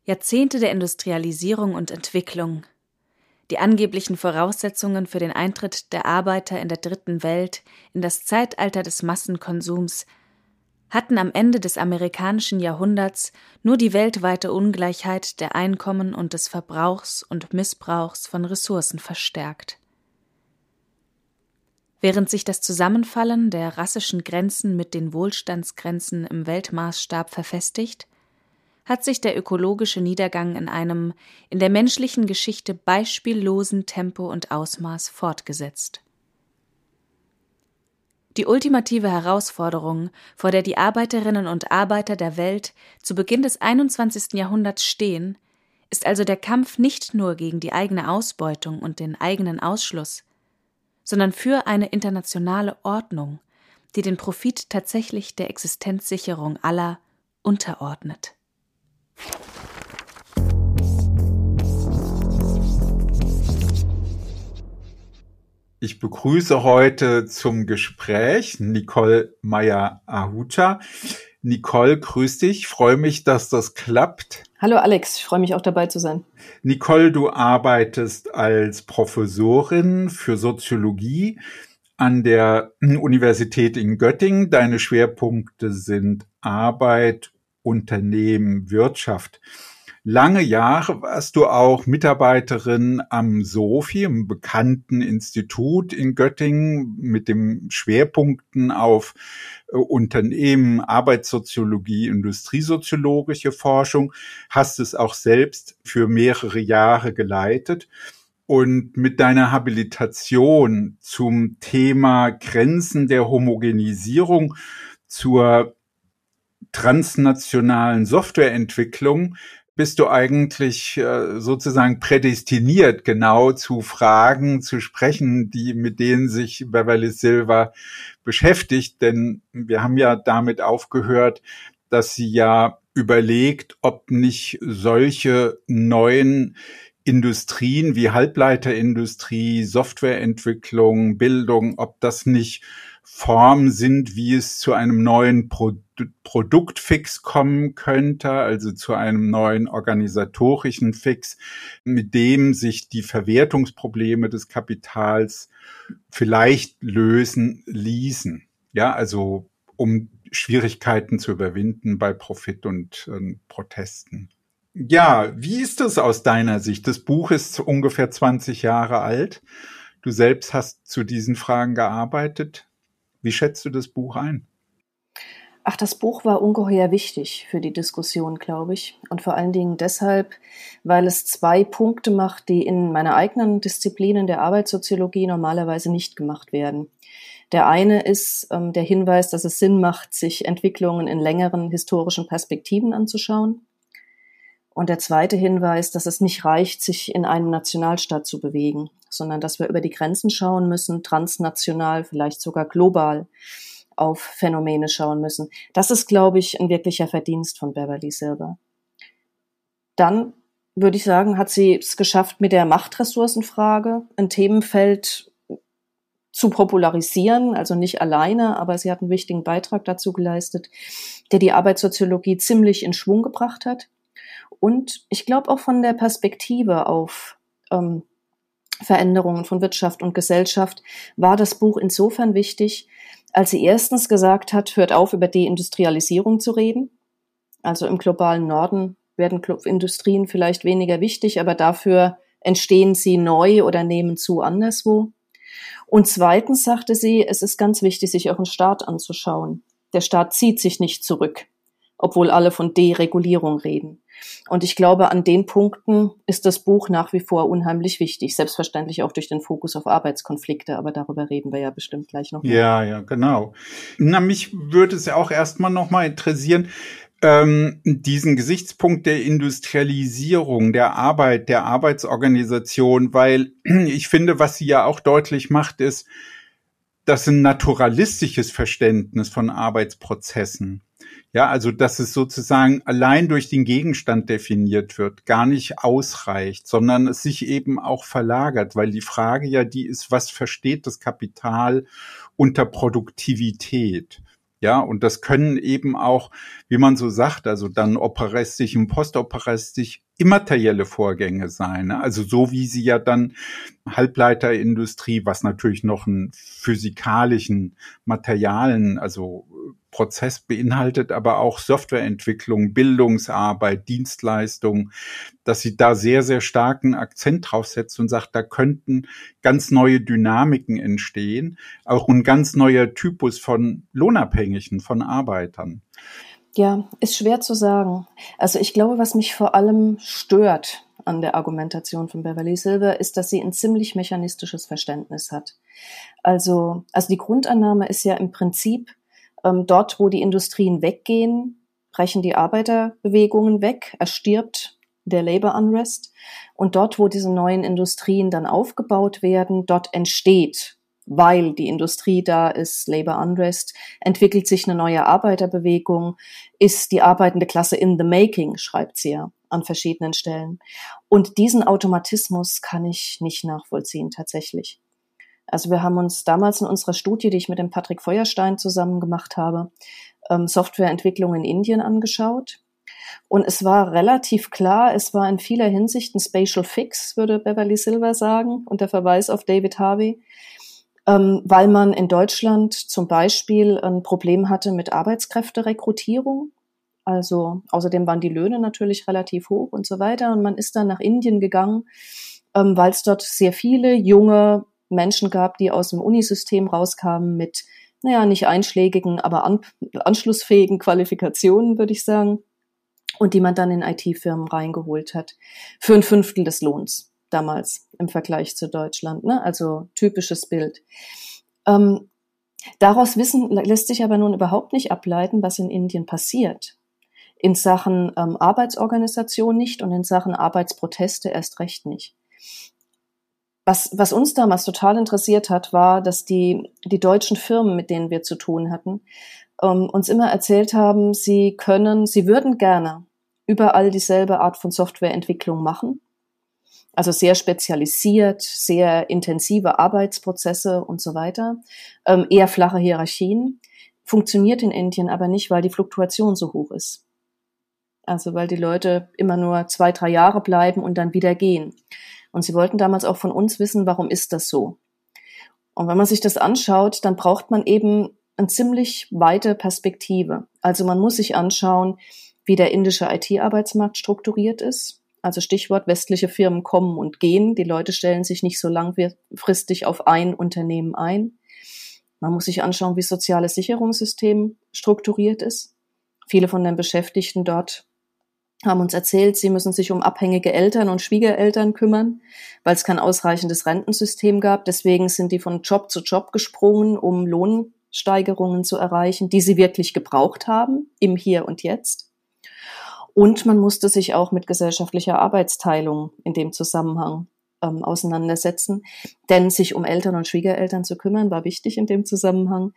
Jahrzehnte der Industrialisierung und Entwicklung, die angeblichen Voraussetzungen für den Eintritt der Arbeiter in der dritten Welt in das Zeitalter des Massenkonsums hatten am Ende des amerikanischen Jahrhunderts nur die weltweite Ungleichheit der Einkommen und des Verbrauchs und Missbrauchs von Ressourcen verstärkt. Während sich das Zusammenfallen der rassischen Grenzen mit den Wohlstandsgrenzen im Weltmaßstab verfestigt, hat sich der ökologische Niedergang in einem in der menschlichen Geschichte beispiellosen Tempo und Ausmaß fortgesetzt. Die ultimative Herausforderung, vor der die Arbeiterinnen und Arbeiter der Welt zu Beginn des 21. Jahrhunderts stehen, ist also der Kampf nicht nur gegen die eigene Ausbeutung und den eigenen Ausschluss, sondern für eine internationale Ordnung, die den Profit tatsächlich der Existenzsicherung aller unterordnet.
Ich begrüße heute zum Gespräch Nicole Meyer-Ahuta. Nicole, grüß dich. Freue mich, dass das klappt.
Hallo Alex, ich freue mich auch dabei zu sein.
Nicole, du arbeitest als Professorin für Soziologie an der Universität in Göttingen. Deine Schwerpunkte sind Arbeit, Unternehmen, Wirtschaft. Lange Jahre warst du auch Mitarbeiterin am SOFI, einem bekannten Institut in Göttingen mit dem Schwerpunkten auf äh, Unternehmen, Arbeitssoziologie, industriesoziologische Forschung, hast es auch selbst für mehrere Jahre geleitet. Und mit deiner Habilitation zum Thema Grenzen der Homogenisierung zur transnationalen Softwareentwicklung bist du eigentlich äh, sozusagen prädestiniert, genau zu Fragen zu sprechen, die mit denen sich Beverly Silva beschäftigt. Denn wir haben ja damit aufgehört, dass sie ja überlegt, ob nicht solche neuen Industrien wie Halbleiterindustrie, Softwareentwicklung, Bildung, ob das nicht Form sind, wie es zu einem neuen Pro Produktfix kommen könnte, also zu einem neuen organisatorischen Fix, mit dem sich die Verwertungsprobleme des Kapitals vielleicht lösen ließen. Ja, also um Schwierigkeiten zu überwinden bei Profit und äh, Protesten. Ja, wie ist das aus deiner Sicht? Das Buch ist ungefähr 20 Jahre alt. Du selbst hast zu diesen Fragen gearbeitet. Wie schätzt du das Buch ein?
Ach, das Buch war ungeheuer wichtig für die Diskussion, glaube ich. Und vor allen Dingen deshalb, weil es zwei Punkte macht, die in meiner eigenen Disziplin der Arbeitssoziologie normalerweise nicht gemacht werden. Der eine ist ähm, der Hinweis, dass es Sinn macht, sich Entwicklungen in längeren historischen Perspektiven anzuschauen. Und der zweite Hinweis, dass es nicht reicht, sich in einem Nationalstaat zu bewegen, sondern dass wir über die Grenzen schauen müssen, transnational, vielleicht sogar global auf Phänomene schauen müssen. Das ist, glaube ich, ein wirklicher Verdienst von Beverly Silver. Dann würde ich sagen, hat sie es geschafft, mit der Machtressourcenfrage ein Themenfeld zu popularisieren, also nicht alleine, aber sie hat einen wichtigen Beitrag dazu geleistet, der die Arbeitssoziologie ziemlich in Schwung gebracht hat. Und ich glaube auch von der Perspektive auf ähm, Veränderungen von Wirtschaft und Gesellschaft war das Buch insofern wichtig, als sie erstens gesagt hat, hört auf, über Deindustrialisierung zu reden. Also im globalen Norden werden Industrien vielleicht weniger wichtig, aber dafür entstehen sie neu oder nehmen zu anderswo. Und zweitens sagte sie, es ist ganz wichtig, sich auch einen Staat anzuschauen. Der Staat zieht sich nicht zurück, obwohl alle von Deregulierung reden. Und ich glaube, an den Punkten ist das Buch nach wie vor unheimlich wichtig. Selbstverständlich auch durch den Fokus auf Arbeitskonflikte, aber darüber reden wir ja bestimmt gleich noch.
Ja, ja, genau. Na, mich würde es ja auch erstmal nochmal interessieren, ähm, diesen Gesichtspunkt der Industrialisierung, der Arbeit, der Arbeitsorganisation, weil [CLEARS THROAT] ich finde, was sie ja auch deutlich macht, ist, dass ein naturalistisches Verständnis von Arbeitsprozessen ja, also dass es sozusagen allein durch den Gegenstand definiert wird, gar nicht ausreicht, sondern es sich eben auch verlagert, weil die Frage ja die ist, was versteht das Kapital unter Produktivität? Ja, und das können eben auch, wie man so sagt, also dann operistisch und postoperistisch immaterielle Vorgänge sein. Ne? Also so wie sie ja dann Halbleiterindustrie, was natürlich noch einen physikalischen Materialien, also Prozess beinhaltet, aber auch Softwareentwicklung, Bildungsarbeit, Dienstleistung, dass sie da sehr, sehr starken Akzent draufsetzt und sagt, da könnten ganz neue Dynamiken entstehen, auch ein ganz neuer Typus von Lohnabhängigen, von Arbeitern.
Ja, ist schwer zu sagen. Also ich glaube, was mich vor allem stört an der Argumentation von Beverly Silver, ist, dass sie ein ziemlich mechanistisches Verständnis hat. Also, also die Grundannahme ist ja im Prinzip, ähm, dort, wo die Industrien weggehen, brechen die Arbeiterbewegungen weg, erstirbt der Labor Unrest. Und dort, wo diese neuen Industrien dann aufgebaut werden, dort entsteht, weil die Industrie da ist, Labor Unrest, entwickelt sich eine neue Arbeiterbewegung, ist die arbeitende Klasse in the making, schreibt sie ja an verschiedenen Stellen. Und diesen Automatismus kann ich nicht nachvollziehen tatsächlich. Also wir haben uns damals in unserer Studie, die ich mit dem Patrick Feuerstein zusammen gemacht habe, ähm, Softwareentwicklung in Indien angeschaut. Und es war relativ klar, es war in vieler Hinsicht ein Spatial Fix, würde Beverly Silver sagen, und der Verweis auf David Harvey, ähm, weil man in Deutschland zum Beispiel ein Problem hatte mit Arbeitskräfterekrutierung. Also außerdem waren die Löhne natürlich relativ hoch und so weiter. Und man ist dann nach Indien gegangen, ähm, weil es dort sehr viele junge Menschen gab, die aus dem Unisystem rauskamen mit, naja, nicht einschlägigen, aber an, anschlussfähigen Qualifikationen, würde ich sagen, und die man dann in IT-Firmen reingeholt hat. Für ein Fünftel des Lohns damals im Vergleich zu Deutschland. Ne? Also typisches Bild. Ähm, daraus wissen lässt sich aber nun überhaupt nicht ableiten, was in Indien passiert. In Sachen ähm, Arbeitsorganisation nicht und in Sachen Arbeitsproteste erst recht nicht was, was uns damals total interessiert hat, war, dass die, die deutschen Firmen, mit denen wir zu tun hatten, ähm, uns immer erzählt haben, sie können, sie würden gerne überall dieselbe Art von Softwareentwicklung machen, Also sehr spezialisiert, sehr intensive Arbeitsprozesse und so weiter, ähm, eher flache Hierarchien. Funktioniert in Indien aber nicht, weil die Fluktuation so hoch ist. Also weil die Leute immer nur zwei, drei Jahre bleiben und dann wieder gehen. Und sie wollten damals auch von uns wissen, warum ist das so? Und wenn man sich das anschaut, dann braucht man eben eine ziemlich weite Perspektive. Also man muss sich anschauen, wie der indische IT-Arbeitsmarkt strukturiert ist. Also Stichwort westliche Firmen kommen und gehen. Die Leute stellen sich nicht so langfristig auf ein Unternehmen ein. Man muss sich anschauen, wie das soziale Sicherungssystem strukturiert ist. Viele von den Beschäftigten dort haben uns erzählt, sie müssen sich um abhängige Eltern und Schwiegereltern kümmern, weil es kein ausreichendes Rentensystem gab. Deswegen sind die von Job zu Job gesprungen, um Lohnsteigerungen zu erreichen, die sie wirklich gebraucht haben, im Hier und Jetzt. Und man musste sich auch mit gesellschaftlicher Arbeitsteilung in dem Zusammenhang ähm, auseinandersetzen. Denn sich um Eltern und Schwiegereltern zu kümmern, war wichtig in dem Zusammenhang,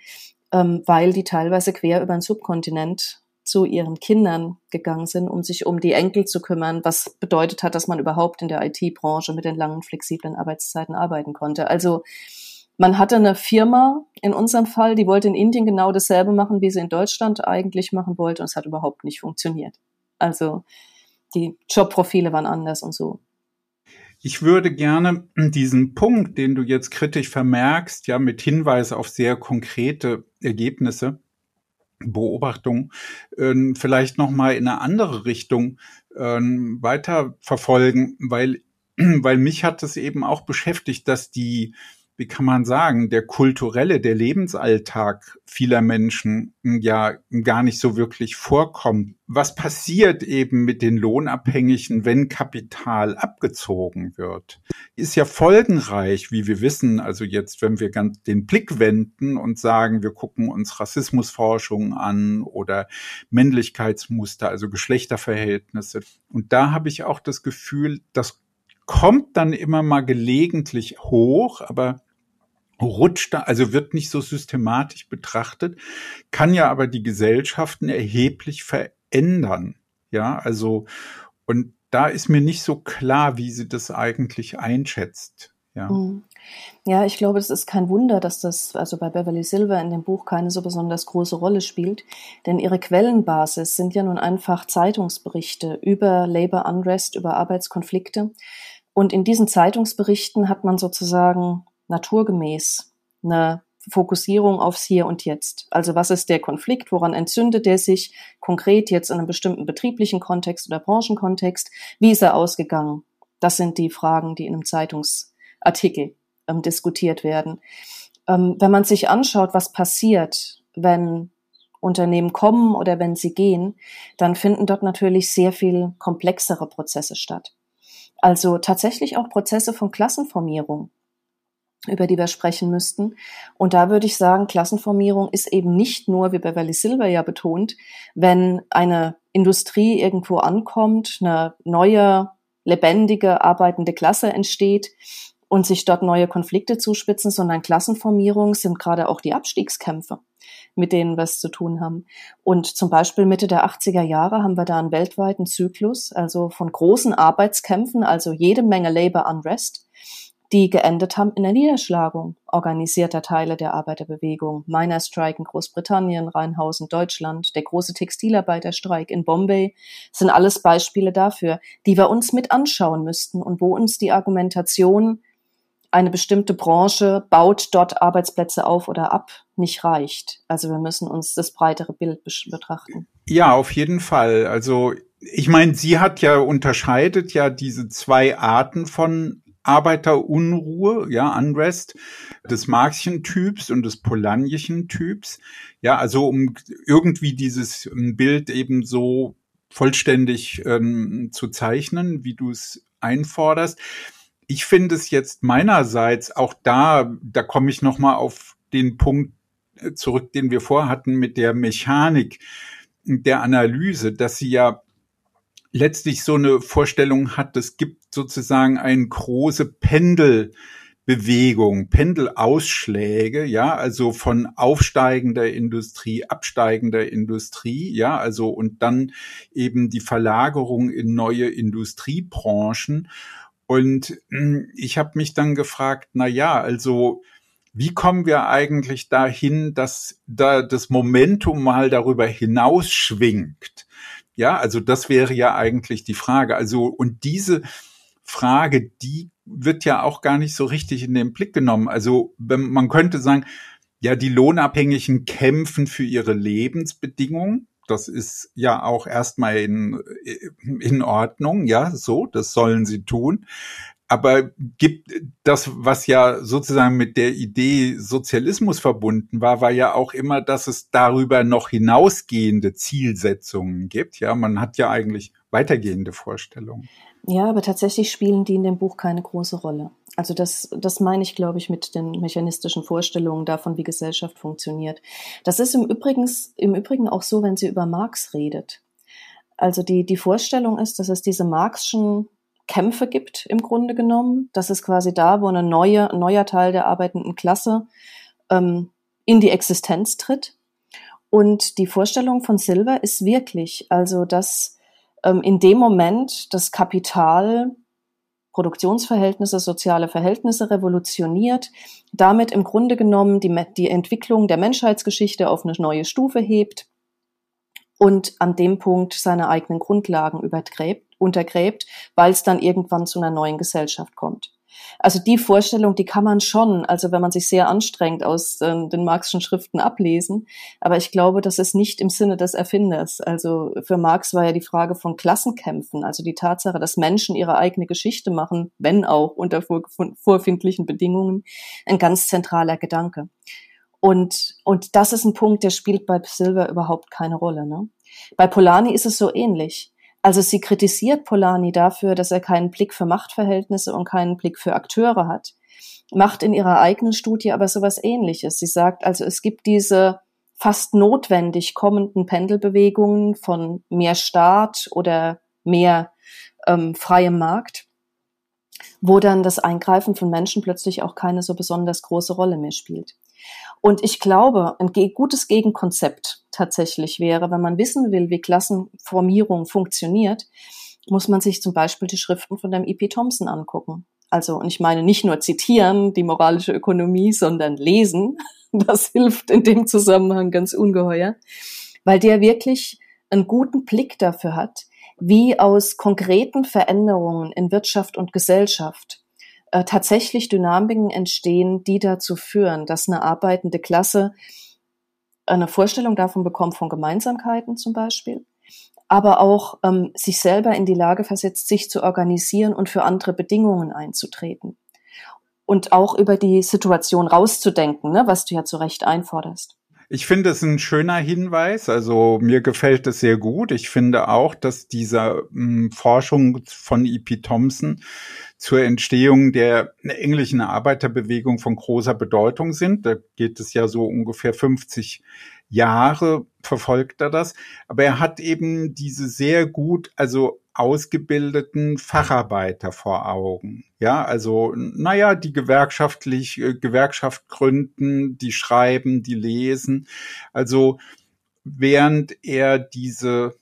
ähm, weil die teilweise quer über den Subkontinent zu ihren Kindern gegangen sind, um sich um die Enkel zu kümmern, was bedeutet hat, dass man überhaupt in der IT-Branche mit den langen, flexiblen Arbeitszeiten arbeiten konnte. Also man hatte eine Firma in unserem Fall, die wollte in Indien genau dasselbe machen, wie sie in Deutschland eigentlich machen wollte, und es hat überhaupt nicht funktioniert. Also die Jobprofile waren anders und so.
Ich würde gerne diesen Punkt, den du jetzt kritisch vermerkst, ja, mit Hinweis auf sehr konkrete Ergebnisse, Beobachtung äh, vielleicht noch mal in eine andere Richtung äh, weiter verfolgen, weil [CLEARS THROAT] weil mich hat es eben auch beschäftigt, dass die wie kann man sagen, der kulturelle, der Lebensalltag vieler Menschen hm, ja gar nicht so wirklich vorkommt. Was passiert eben mit den Lohnabhängigen, wenn Kapital abgezogen wird? Ist ja folgenreich, wie wir wissen. Also jetzt, wenn wir ganz den Blick wenden und sagen, wir gucken uns Rassismusforschung an oder Männlichkeitsmuster, also Geschlechterverhältnisse. Und da habe ich auch das Gefühl, das kommt dann immer mal gelegentlich hoch, aber rutscht da, also wird nicht so systematisch betrachtet, kann ja aber die Gesellschaften erheblich verändern. Ja, also, und da ist mir nicht so klar, wie sie das eigentlich einschätzt. Ja.
Mhm. Ja, ich glaube, es ist kein Wunder, dass das also bei Beverly Silver in dem Buch keine so besonders große Rolle spielt, denn ihre Quellenbasis sind ja nun einfach Zeitungsberichte über Labor Unrest, über Arbeitskonflikte. Und in diesen Zeitungsberichten hat man sozusagen naturgemäß eine Fokussierung aufs Hier und Jetzt. Also was ist der Konflikt, woran entzündet er sich konkret jetzt in einem bestimmten betrieblichen Kontext oder Branchenkontext? Wie ist er ausgegangen? Das sind die Fragen, die in einem Zeitungsartikel ähm, diskutiert werden. Ähm, wenn man sich anschaut, was passiert, wenn Unternehmen kommen oder wenn sie gehen, dann finden dort natürlich sehr viel komplexere Prozesse statt. Also tatsächlich auch Prozesse von Klassenformierung, über die wir sprechen müssten. Und da würde ich sagen, Klassenformierung ist eben nicht nur, wie Beverly Silver ja betont, wenn eine Industrie irgendwo ankommt, eine neue, lebendige, arbeitende Klasse entsteht und sich dort neue Konflikte zuspitzen, sondern Klassenformierung sind gerade auch die Abstiegskämpfe mit denen wir es zu tun haben. Und zum Beispiel Mitte der 80er Jahre haben wir da einen weltweiten Zyklus, also von großen Arbeitskämpfen, also jede Menge Labor Unrest, die geendet haben in der Niederschlagung organisierter Teile der Arbeiterbewegung. Miner Strike in Großbritannien, Rheinhausen, Deutschland, der große Textilarbeiterstreik in Bombay sind alles Beispiele dafür, die wir uns mit anschauen müssten und wo uns die Argumentation eine bestimmte Branche baut dort Arbeitsplätze auf oder ab, nicht reicht. Also wir müssen uns das breitere Bild betrachten.
Ja, auf jeden Fall. Also ich meine, sie hat ja unterscheidet ja diese zwei Arten von Arbeiterunruhe, ja, Unrest des Marxischen Typs und des Polanischen Typs. Ja, also um irgendwie dieses ähm, Bild eben so vollständig ähm, zu zeichnen, wie du es einforderst ich finde es jetzt meinerseits auch da, da komme ich noch mal auf den Punkt äh, zurück, den wir vorhatten mit der Mechanik der Analyse, dass sie ja letztlich so eine Vorstellung hat, es gibt sozusagen eine große Pendelbewegung, Pendelausschläge, ja, also von aufsteigender Industrie, absteigender Industrie, ja, also und dann eben die Verlagerung in neue Industriebranchen Und hm, ich habe mich dann gefragt, na ja, also wie kommen wir eigentlich dahin, dass da das Momentum mal darüber hinausschwingt? Ja, also das wäre ja eigentlich die Frage. Also, und diese Frage, die wird ja auch gar nicht so richtig in den Blick genommen. Also, man könnte sagen, ja, die Lohnabhängigen kämpfen für ihre Lebensbedingungen. Das ist ja auch erstmal in, in Ordnung. Ja, so, das sollen sie tun aber gibt das, was ja sozusagen mit der Idee Sozialismus verbunden war, war ja auch immer, dass es darüber noch hinausgehende Zielsetzungen gibt. Ja, man hat ja eigentlich weitergehende Vorstellungen.
Ja, aber tatsächlich spielen die in dem Buch keine große Rolle. Also das, das meine ich, glaube ich, mit den mechanistischen Vorstellungen davon, wie Gesellschaft funktioniert. Das ist im Übrigen, im Übrigen auch so, wenn sie über Marx redet. Also die, die Vorstellung ist, dass es diese Marxischen Kämpfe gibt im Grunde genommen. Das ist quasi da, wo eine neue, ein neuer Teil der arbeitenden Klasse ähm, in die Existenz tritt. Und die Vorstellung von Silver ist wirklich, also dass ähm, in dem Moment das Kapital Produktionsverhältnisse, soziale Verhältnisse revolutioniert, damit im Grunde genommen die, die Entwicklung der Menschheitsgeschichte auf eine neue Stufe hebt und an dem Punkt seine eigenen Grundlagen übergräbt untergräbt, weil es dann irgendwann zu einer neuen Gesellschaft kommt. Also die Vorstellung, die kann man schon, also wenn man sich sehr anstrengt, aus äh, den Marxischen Schriften ablesen. Aber ich glaube, das ist nicht im Sinne des Erfinders. Also für Marx war ja die Frage von Klassenkämpfen, also die Tatsache, dass Menschen ihre eigene Geschichte machen, wenn auch unter vor, vorfindlichen Bedingungen, ein ganz zentraler Gedanke. Und, und das ist ein Punkt, der spielt bei Silver überhaupt keine Rolle. Ne? Bei Polanyi ist es so ähnlich. Also sie kritisiert Polanyi dafür, dass er keinen Blick für Machtverhältnisse und keinen Blick für Akteure hat. Macht in ihrer eigenen Studie aber sowas ähnliches. Sie sagt also, es gibt diese fast notwendig kommenden Pendelbewegungen von mehr Staat oder mehr ähm, freiem Markt, wo dann das Eingreifen von Menschen plötzlich auch keine so besonders große Rolle mehr spielt. Und ich glaube, ein gutes Gegenkonzept tatsächlich wäre, wenn man wissen will, wie Klassenformierung funktioniert, muss man sich zum Beispiel die Schriften von dem E.P. Thompson angucken. Also, und ich meine nicht nur zitieren, die moralische Ökonomie, sondern lesen. [LAUGHS] Das hilft in dem Zusammenhang ganz ungeheuer, weil der wirklich einen guten Blick dafür hat, wie aus konkreten Veränderungen in Wirtschaft und Gesellschaft äh, tatsächlich Dynamiken entstehen, die dazu führen, dass eine arbeitende Klasse eine Vorstellung davon bekommt von Gemeinsamkeiten zum Beispiel, aber auch ähm, sich selber in die Lage versetzt, sich zu organisieren und für andere Bedingungen einzutreten. Und auch über die Situation rauszudenken, ne, was du ja zu Recht einforderst.
Ich finde es ein schöner Hinweis. Also mir gefällt es sehr gut. Ich finde auch, dass diese m, hm, Forschung von E.P. Thompson zur Entstehung der englischen Arbeiterbewegung von großer Bedeutung sind. Da geht es ja so ungefähr 50 Jahre verfolgt er das. Aber er hat eben diese sehr gut, also ausgebildeten Facharbeiter vor Augen. Ja, also, naja, die gewerkschaftlich, äh, Gewerkschaft gründen, die schreiben, die lesen. Also, während er diese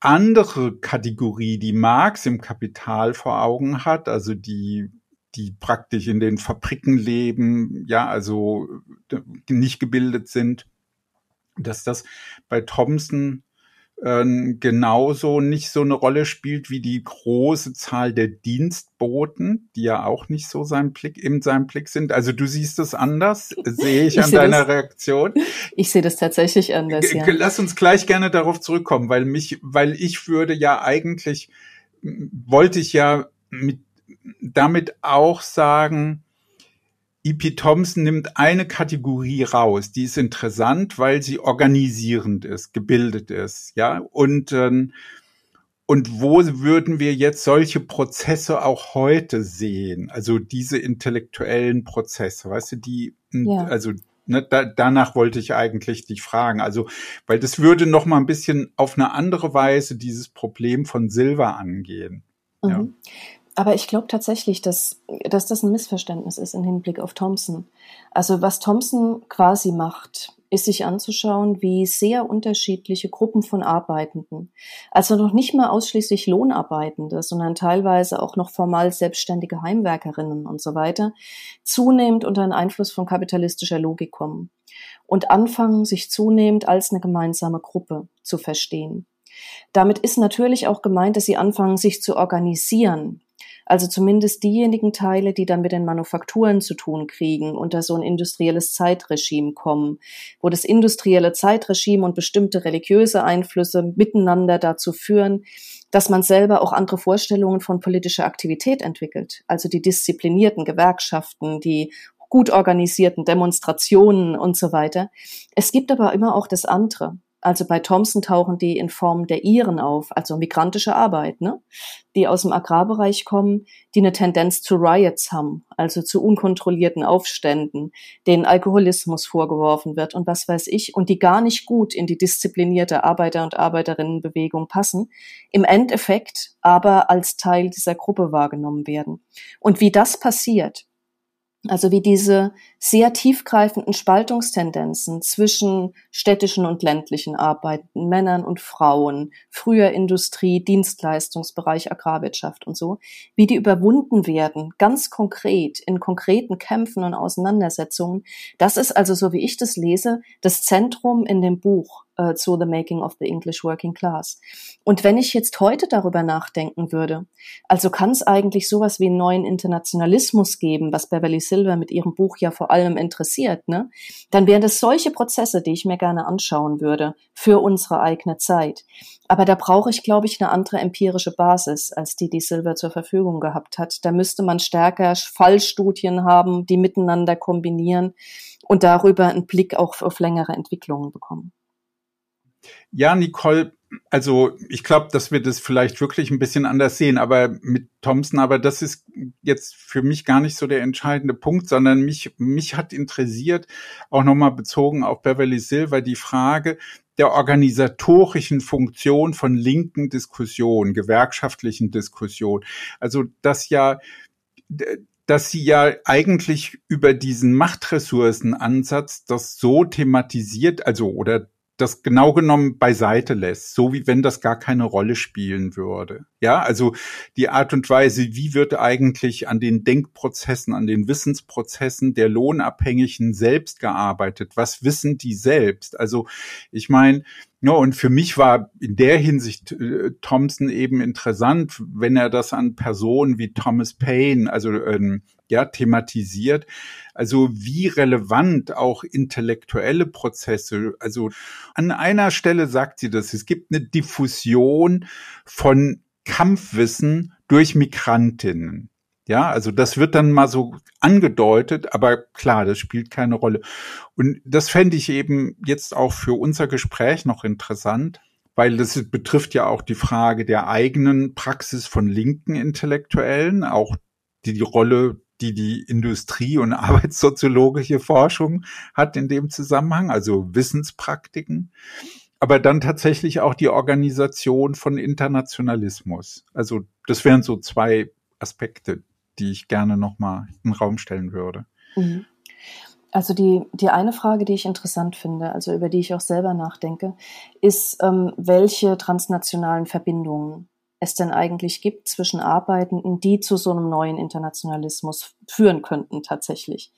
andere Kategorie, die Marx im Kapital vor Augen hat, also die die praktisch in den Fabriken leben, ja, also nicht gebildet sind, dass das bei Thompson äh, genauso nicht so eine Rolle spielt wie die große Zahl der Dienstboten, die ja auch nicht so sein Blick, in seinem Blick sind. Also du siehst es anders, sehe ich, ich an deiner das, Reaktion. [LAUGHS]
Ich sehe das tatsächlich anders, ja.
Lass uns gleich gerne darauf zurückkommen, weil mich, weil ich würde ja eigentlich, wollte ich ja mit, damit auch sagen, E.P. Thompson nimmt eine Kategorie raus, die ist interessant, weil sie organisierend ist, gebildet ist, ja, und ähm, und wo würden wir jetzt solche Prozesse auch heute sehen? Also diese intellektuellen Prozesse, weißt du, die, ja. also ne, da, danach wollte ich eigentlich dich fragen. Also, weil das würde noch mal ein bisschen auf eine andere Weise dieses Problem von Silver angehen. Mhm. Ja.
Aber ich glaube tatsächlich, dass, dass das ein Missverständnis ist im Hinblick auf Thompson. Also was Thompson quasi macht, ist sich anzuschauen, wie sehr unterschiedliche Gruppen von Arbeitenden, also noch nicht mal ausschließlich Lohnarbeitende, sondern teilweise auch noch formal selbstständige Heimwerkerinnen und so weiter, zunehmend unter den Einfluss von kapitalistischer Logik kommen und anfangen, sich zunehmend als eine gemeinsame Gruppe zu verstehen. Damit ist natürlich auch gemeint, dass sie anfangen, sich zu organisieren, also zumindest diejenigen Teile, die dann mit den Manufakturen zu tun kriegen, unter so ein industrielles Zeitregime kommen, wo das industrielle Zeitregime und bestimmte religiöse Einflüsse miteinander dazu führen, dass man selber auch andere Vorstellungen von politischer Aktivität entwickelt. Also die disziplinierten Gewerkschaften, die gut organisierten Demonstrationen und so weiter. Es gibt aber immer auch das andere. Also bei Thompson tauchen die in Form der Iren auf, also migrantische Arbeit, ne? die aus dem Agrarbereich kommen, die eine Tendenz zu Riots haben, also zu unkontrollierten Aufständen, denen Alkoholismus vorgeworfen wird und was weiß ich, und die gar nicht gut in die disziplinierte Arbeiter- und Arbeiterinnenbewegung passen, im Endeffekt aber als Teil dieser Gruppe wahrgenommen werden. Und wie das passiert, also wie diese sehr tiefgreifenden Spaltungstendenzen zwischen städtischen und ländlichen Arbeiten, Männern und Frauen, früher Industrie, Dienstleistungsbereich, Agrarwirtschaft und so, wie die überwunden werden, ganz konkret in konkreten Kämpfen und Auseinandersetzungen. Das ist also, so wie ich das lese, das Zentrum in dem Buch äh, zu The Making of the English Working Class. Und wenn ich jetzt heute darüber nachdenken würde, also kann es eigentlich sowas wie einen neuen Internationalismus geben, was Beverly Silver mit ihrem Buch ja vor allem interessiert, ne? Dann wären das solche Prozesse, die ich mir gerne anschauen würde für unsere eigene Zeit. Aber da brauche ich, glaube ich, eine andere empirische Basis, als die, die Silver zur Verfügung gehabt hat. Da müsste man stärker Fallstudien haben, die miteinander kombinieren und darüber einen Blick auch auf längere Entwicklungen bekommen.
Ja, Nicole, also ich glaube, dass wir das vielleicht wirklich ein bisschen anders sehen, aber mit Thompson, aber das ist jetzt für mich gar nicht so der entscheidende Punkt, sondern mich, mich hat interessiert, auch nochmal bezogen auf Beverly Silver, die Frage der organisatorischen Funktion von linken Diskussionen, gewerkschaftlichen Diskussionen. Also, dass ja, dass sie ja eigentlich über diesen Machtressourcenansatz das so thematisiert, also oder das genau genommen beiseite lässt, so wie wenn das gar keine Rolle spielen würde. Ja, also die Art und Weise, wie wird eigentlich an den Denkprozessen, an den Wissensprozessen der Lohnabhängigen selbst gearbeitet? Was wissen die selbst? Also ich meine, ja, und für mich war in der Hinsicht äh, Thompson eben interessant, wenn er das an Personen wie Thomas Paine, also ähm, ja, thematisiert. Also wie relevant auch intellektuelle Prozesse, also an einer Stelle sagt sie das, es gibt eine Diffusion von Kampfwissen durch Migrantinnen. Ja, also das wird dann mal so angedeutet, aber klar, das spielt keine Rolle. Und das fände ich eben jetzt auch für unser Gespräch noch interessant, weil das betrifft ja auch die Frage der eigenen Praxis von linken Intellektuellen, auch die, die Rolle, die die Industrie- und arbeitssoziologische Forschung hat in dem Zusammenhang, also Wissenspraktiken aber dann tatsächlich auch die Organisation von Internationalismus. Also das wären so zwei Aspekte, die ich gerne nochmal in den Raum stellen würde. Mhm.
Also die, die eine Frage, die ich interessant finde, also über die ich auch selber nachdenke, ist, ähm, welche transnationalen Verbindungen es denn eigentlich gibt zwischen Arbeitenden, die zu so einem neuen Internationalismus führen könnten tatsächlich.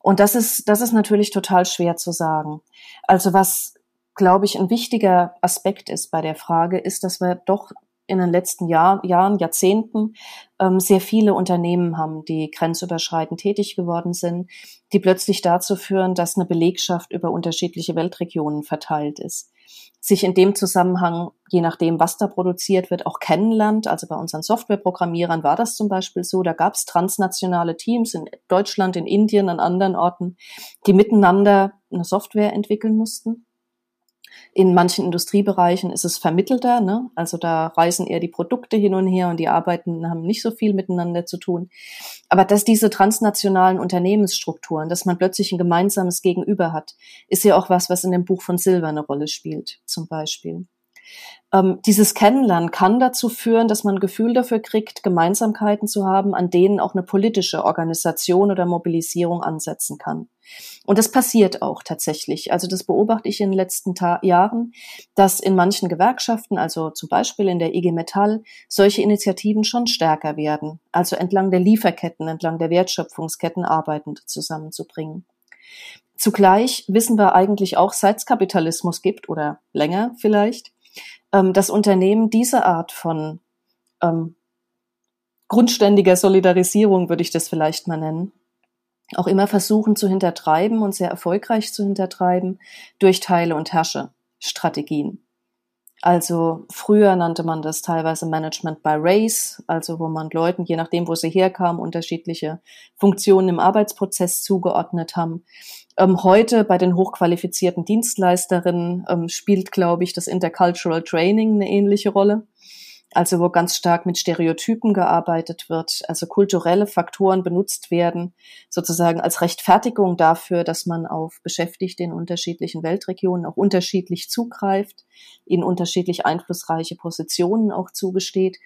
Und das ist, das ist natürlich total schwer zu sagen. Also was, glaube ich, ein wichtiger Aspekt ist bei der Frage, ist, dass wir doch in den letzten Jahr, Jahren, Jahrzehnten ähm, sehr viele Unternehmen haben, die grenzüberschreitend tätig geworden sind, die plötzlich dazu führen, dass eine Belegschaft über unterschiedliche Weltregionen verteilt ist. Sich in dem Zusammenhang, je nachdem, was da produziert wird, auch kennenlernt. Also bei unseren Softwareprogrammierern war das zum Beispiel so. Da gab es transnationale Teams in Deutschland, in Indien, an anderen Orten, die miteinander eine Software entwickeln mussten in manchen Industriebereichen ist es vermittelter, ne? also da reisen eher die Produkte hin und her und die Arbeiten haben nicht so viel miteinander zu tun. Aber dass diese transnationalen Unternehmensstrukturen, dass man plötzlich ein gemeinsames Gegenüber hat, ist ja auch was, was in dem Buch von Silver eine Rolle spielt, zum Beispiel. Ähm, dieses Kennenlernen kann dazu führen, dass man ein Gefühl dafür kriegt, Gemeinsamkeiten zu haben, an denen auch eine politische Organisation oder Mobilisierung ansetzen kann. Und das passiert auch tatsächlich. Also das beobachte ich in den letzten Ta Jahren, dass in manchen Gewerkschaften, also zum Beispiel in der IG Metall, solche Initiativen schon stärker werden. Also entlang der Lieferketten, entlang der Wertschöpfungsketten Arbeitende zusammenzubringen. Zugleich wissen wir eigentlich auch, seit es Kapitalismus gibt oder länger vielleicht, ähm, dass Unternehmen diese Art von ähm, grundständiger Solidarisierung, würde ich das vielleicht mal nennen, auch immer versuchen zu hintertreiben und sehr erfolgreich zu hintertreiben durch Teile- und Herrsche-Strategien. Also früher nannte man das teilweise Management by Race, also wo man Leuten, je nachdem, wo sie herkamen, unterschiedliche Funktionen im Arbeitsprozess zugeordnet haben. Ähm, heute bei den hochqualifizierten Dienstleisterinnen ähm, spielt, glaube ich, das Intercultural Training eine ähnliche Rolle also wo ganz stark mit Stereotypen gearbeitet wird, also kulturelle Faktoren benutzt werden, sozusagen als Rechtfertigung dafür, dass man auf Beschäftigte in unterschiedlichen Weltregionen auch unterschiedlich zugreift, ihnen unterschiedlich einflussreiche Positionen auch zugesteht.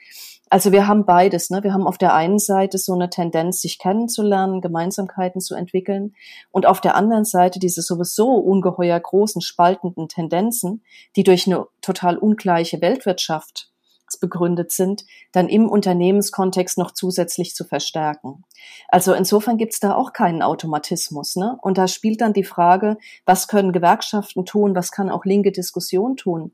Also wir haben beides. Ne? Wir haben auf der einen Seite so eine Tendenz, sich kennenzulernen, Gemeinsamkeiten zu entwickeln und auf der anderen Seite diese sowieso ungeheuer großen spaltenden Tendenzen, die durch eine total ungleiche Weltwirtschaft begründet sind, dann im Unternehmenskontext noch zusätzlich zu verstärken. Also insofern gibt es da auch keinen Automatismus. Ne? Und da spielt dann die Frage, was können Gewerkschaften tun, was kann auch linke Diskussion tun?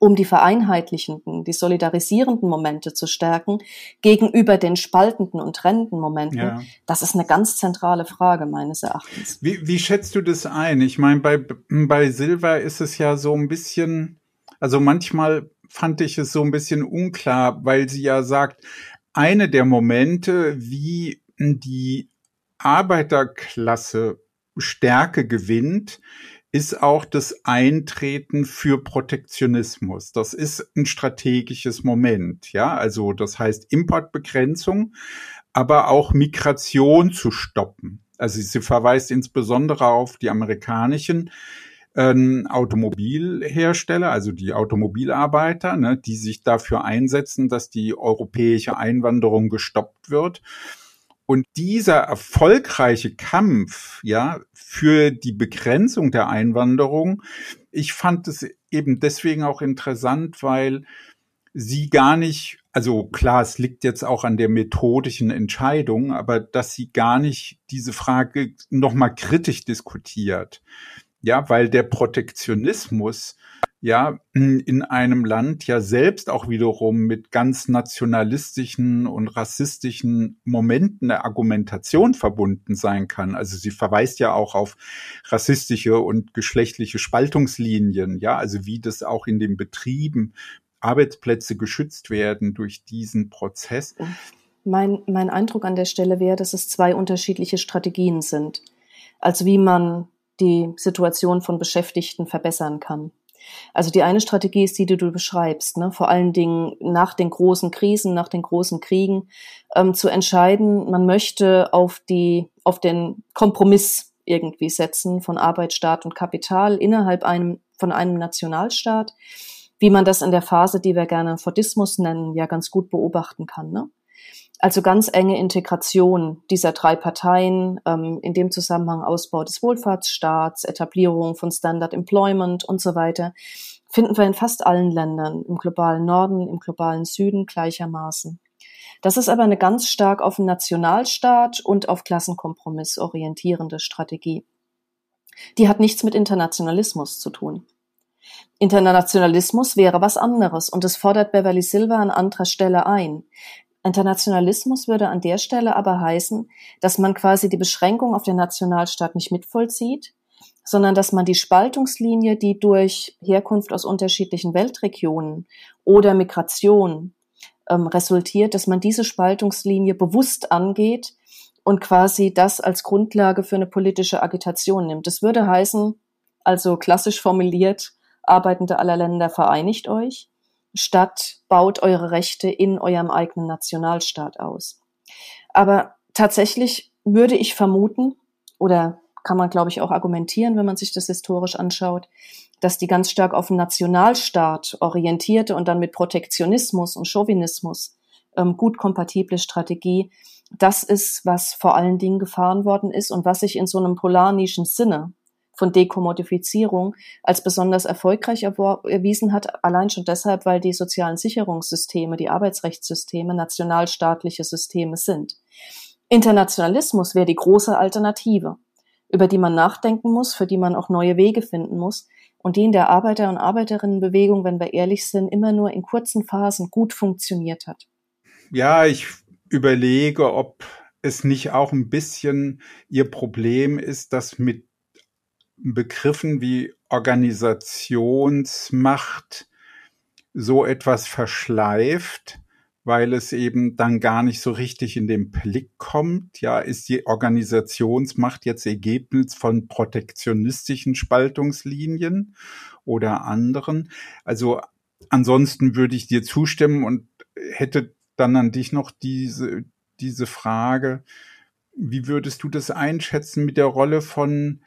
um die vereinheitlichenden, die solidarisierenden Momente zu stärken gegenüber den spaltenden und trennenden Momenten. Ja. Das ist eine ganz zentrale Frage meines Erachtens.
Wie, wie schätzt du das ein? Ich meine, bei, bei Silva ist es ja so ein bisschen, also manchmal fand ich es so ein bisschen unklar, weil sie ja sagt, eine der Momente, wie die Arbeiterklasse Stärke gewinnt, ist auch das Eintreten für Protektionismus. Das ist ein strategisches Moment, ja. Also das heißt Importbegrenzung, aber auch Migration zu stoppen. Also sie verweist insbesondere auf die amerikanischen ähm, Automobilhersteller, also die Automobilarbeiter, ne, die sich dafür einsetzen, dass die europäische Einwanderung gestoppt wird. Und dieser erfolgreiche Kampf, ja, für die Begrenzung der Einwanderung, ich fand es eben deswegen auch interessant, weil sie gar nicht, also klar, es liegt jetzt auch an der methodischen Entscheidung, aber dass sie gar nicht diese Frage nochmal kritisch diskutiert. Ja, weil der Protektionismus ja in einem Land ja selbst auch wiederum mit ganz nationalistischen und rassistischen Momenten der Argumentation verbunden sein kann. Also sie verweist ja auch auf rassistische und geschlechtliche Spaltungslinien, ja, also wie das auch in den Betrieben Arbeitsplätze geschützt werden durch diesen Prozess.
Mein, mein Eindruck an der Stelle wäre, dass es zwei unterschiedliche Strategien sind. Also wie man die Situation von Beschäftigten verbessern kann. Also die eine Strategie ist die, die du beschreibst, ne? vor allen Dingen nach den großen Krisen, nach den großen Kriegen, ähm, zu entscheiden, man möchte auf die, auf den Kompromiss irgendwie setzen von Arbeit, Staat und Kapital innerhalb einem, von einem Nationalstaat, wie man das in der Phase, die wir gerne Fordismus nennen, ja ganz gut beobachten kann. Ne? Also ganz enge Integration dieser drei Parteien, ähm, in dem Zusammenhang Ausbau des Wohlfahrtsstaats, Etablierung von Standard Employment und so weiter, finden wir in fast allen Ländern, im globalen Norden, im globalen Süden gleichermaßen. Das ist aber eine ganz stark auf den Nationalstaat und auf Klassenkompromiss orientierende Strategie. Die hat nichts mit Internationalismus zu tun. Internationalismus wäre was anderes und es fordert Beverly Silva an anderer Stelle ein. Internationalismus würde an der Stelle aber heißen, dass man quasi die Beschränkung auf den Nationalstaat nicht mitvollzieht, sondern dass man die Spaltungslinie, die durch Herkunft aus unterschiedlichen Weltregionen oder Migration ähm, resultiert, dass man diese Spaltungslinie bewusst angeht und quasi das als Grundlage für eine politische Agitation nimmt. Das würde heißen, also klassisch formuliert, Arbeitende aller Länder vereinigt euch statt baut eure Rechte in eurem eigenen Nationalstaat aus. Aber tatsächlich würde ich vermuten, oder kann man, glaube ich, auch argumentieren, wenn man sich das historisch anschaut, dass die ganz stark auf den Nationalstaat orientierte und dann mit Protektionismus und Chauvinismus ähm, gut kompatible Strategie. Das ist, was vor allen Dingen gefahren worden ist und was sich in so einem polarnischen Sinne von Dekommodifizierung als besonders erfolgreich erwiesen hat, allein schon deshalb, weil die sozialen Sicherungssysteme, die Arbeitsrechtssysteme nationalstaatliche Systeme sind. Internationalismus wäre die große Alternative, über die man nachdenken muss, für die man auch neue Wege finden muss und die in der Arbeiter- und Arbeiterinnenbewegung, wenn wir ehrlich sind, immer nur in kurzen Phasen gut funktioniert hat.
Ja, ich überlege, ob es nicht auch ein bisschen ihr Problem ist, dass mit Begriffen wie Organisationsmacht so etwas verschleift, weil es eben dann gar nicht so richtig in den Blick kommt. Ja, ist die Organisationsmacht jetzt Ergebnis von protektionistischen Spaltungslinien oder anderen? Also ansonsten würde ich dir zustimmen und hätte dann an dich noch diese, diese Frage, wie würdest du das einschätzen mit der Rolle von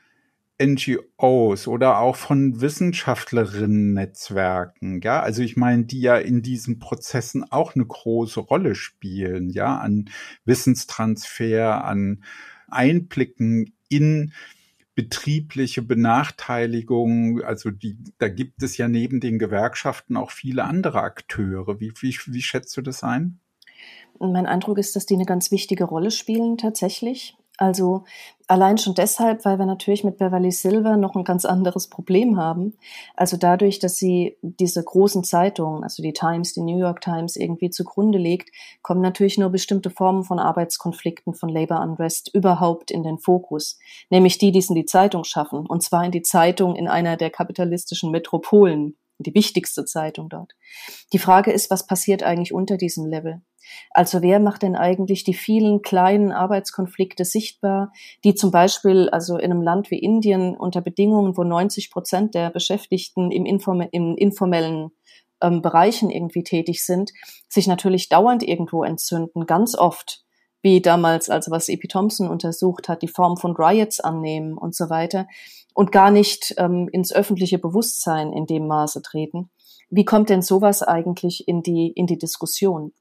NGOs oder auch von Wissenschaftlerinnen-Netzwerken, ja, also ich meine, die ja in diesen Prozessen auch eine große Rolle spielen, ja, an Wissenstransfer, an Einblicken in betriebliche Benachteiligung, also die, da gibt es ja neben den Gewerkschaften auch viele andere Akteure. Wie, wie, wie schätzt du das ein?
Mein Eindruck ist, dass die eine ganz wichtige Rolle spielen tatsächlich. Also allein schon deshalb, weil wir natürlich mit Beverly Silver noch ein ganz anderes Problem haben. Also dadurch, dass sie diese großen Zeitungen, also die Times, die New York Times irgendwie zugrunde legt, kommen natürlich nur bestimmte Formen von Arbeitskonflikten, von Labor Unrest überhaupt in den Fokus. Nämlich die, die es in die Zeitung schaffen. Und zwar in die Zeitung in einer der kapitalistischen Metropolen die wichtigste Zeitung dort. Die Frage ist, was passiert eigentlich unter diesem Level? Also wer macht denn eigentlich die vielen kleinen Arbeitskonflikte sichtbar, die zum Beispiel also in einem Land wie Indien unter Bedingungen, wo 90 Prozent der Beschäftigten im informe in informellen ähm, Bereichen irgendwie tätig sind, sich natürlich dauernd irgendwo entzünden, ganz oft wie damals, also was Epi Thompson untersucht hat, die Form von Riots annehmen und so weiter und gar nicht ähm, ins öffentliche Bewusstsein in dem Maße treten. Wie kommt denn sowas eigentlich in die, in die Diskussion?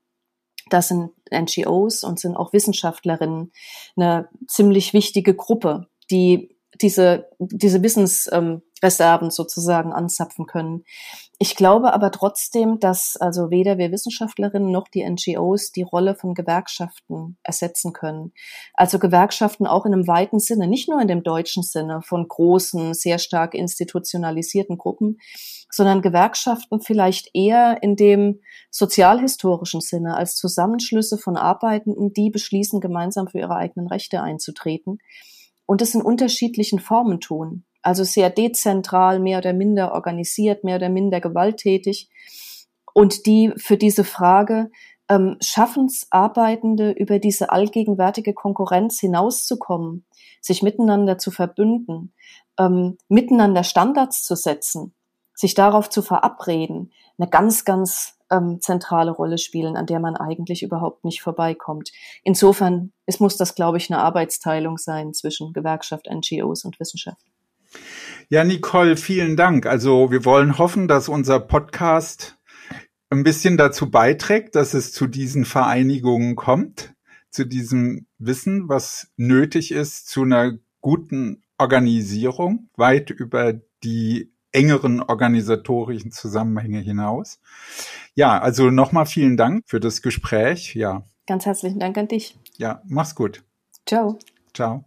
Das sind NGOs und sind auch Wissenschaftlerinnen eine ziemlich wichtige Gruppe, die diese, diese Wissensreserven sozusagen anzapfen können. Ich glaube aber trotzdem, dass also weder wir Wissenschaftlerinnen noch die NGOs die Rolle von Gewerkschaften ersetzen können. Also Gewerkschaften auch in einem weiten Sinne, nicht nur in dem deutschen Sinne von großen, sehr stark institutionalisierten Gruppen, sondern Gewerkschaften vielleicht eher in dem sozialhistorischen Sinne als Zusammenschlüsse von Arbeitenden, die beschließen, gemeinsam für ihre eigenen Rechte einzutreten und es in unterschiedlichen Formen tun. Also sehr dezentral, mehr oder minder organisiert, mehr oder minder gewalttätig. Und die für diese Frage, ähm, schaffen es Arbeitende über diese allgegenwärtige Konkurrenz hinauszukommen, sich miteinander zu verbünden, ähm, miteinander Standards zu setzen, sich darauf zu verabreden, eine ganz, ganz ähm, zentrale Rolle spielen, an der man eigentlich überhaupt nicht vorbeikommt. Insofern, es muss das, glaube ich, eine Arbeitsteilung sein zwischen Gewerkschaft, NGOs und Wissenschaft.
Ja, Nicole, vielen Dank. Also wir wollen hoffen, dass unser Podcast ein bisschen dazu beiträgt, dass es zu diesen Vereinigungen kommt, zu diesem Wissen, was nötig ist, zu einer guten Organisierung, weit über die engeren organisatorischen Zusammenhänge hinaus. Ja, also nochmal vielen Dank für das Gespräch. Ja.
Ganz herzlichen Dank an dich.
Ja, mach's gut.
Ciao.
Ciao.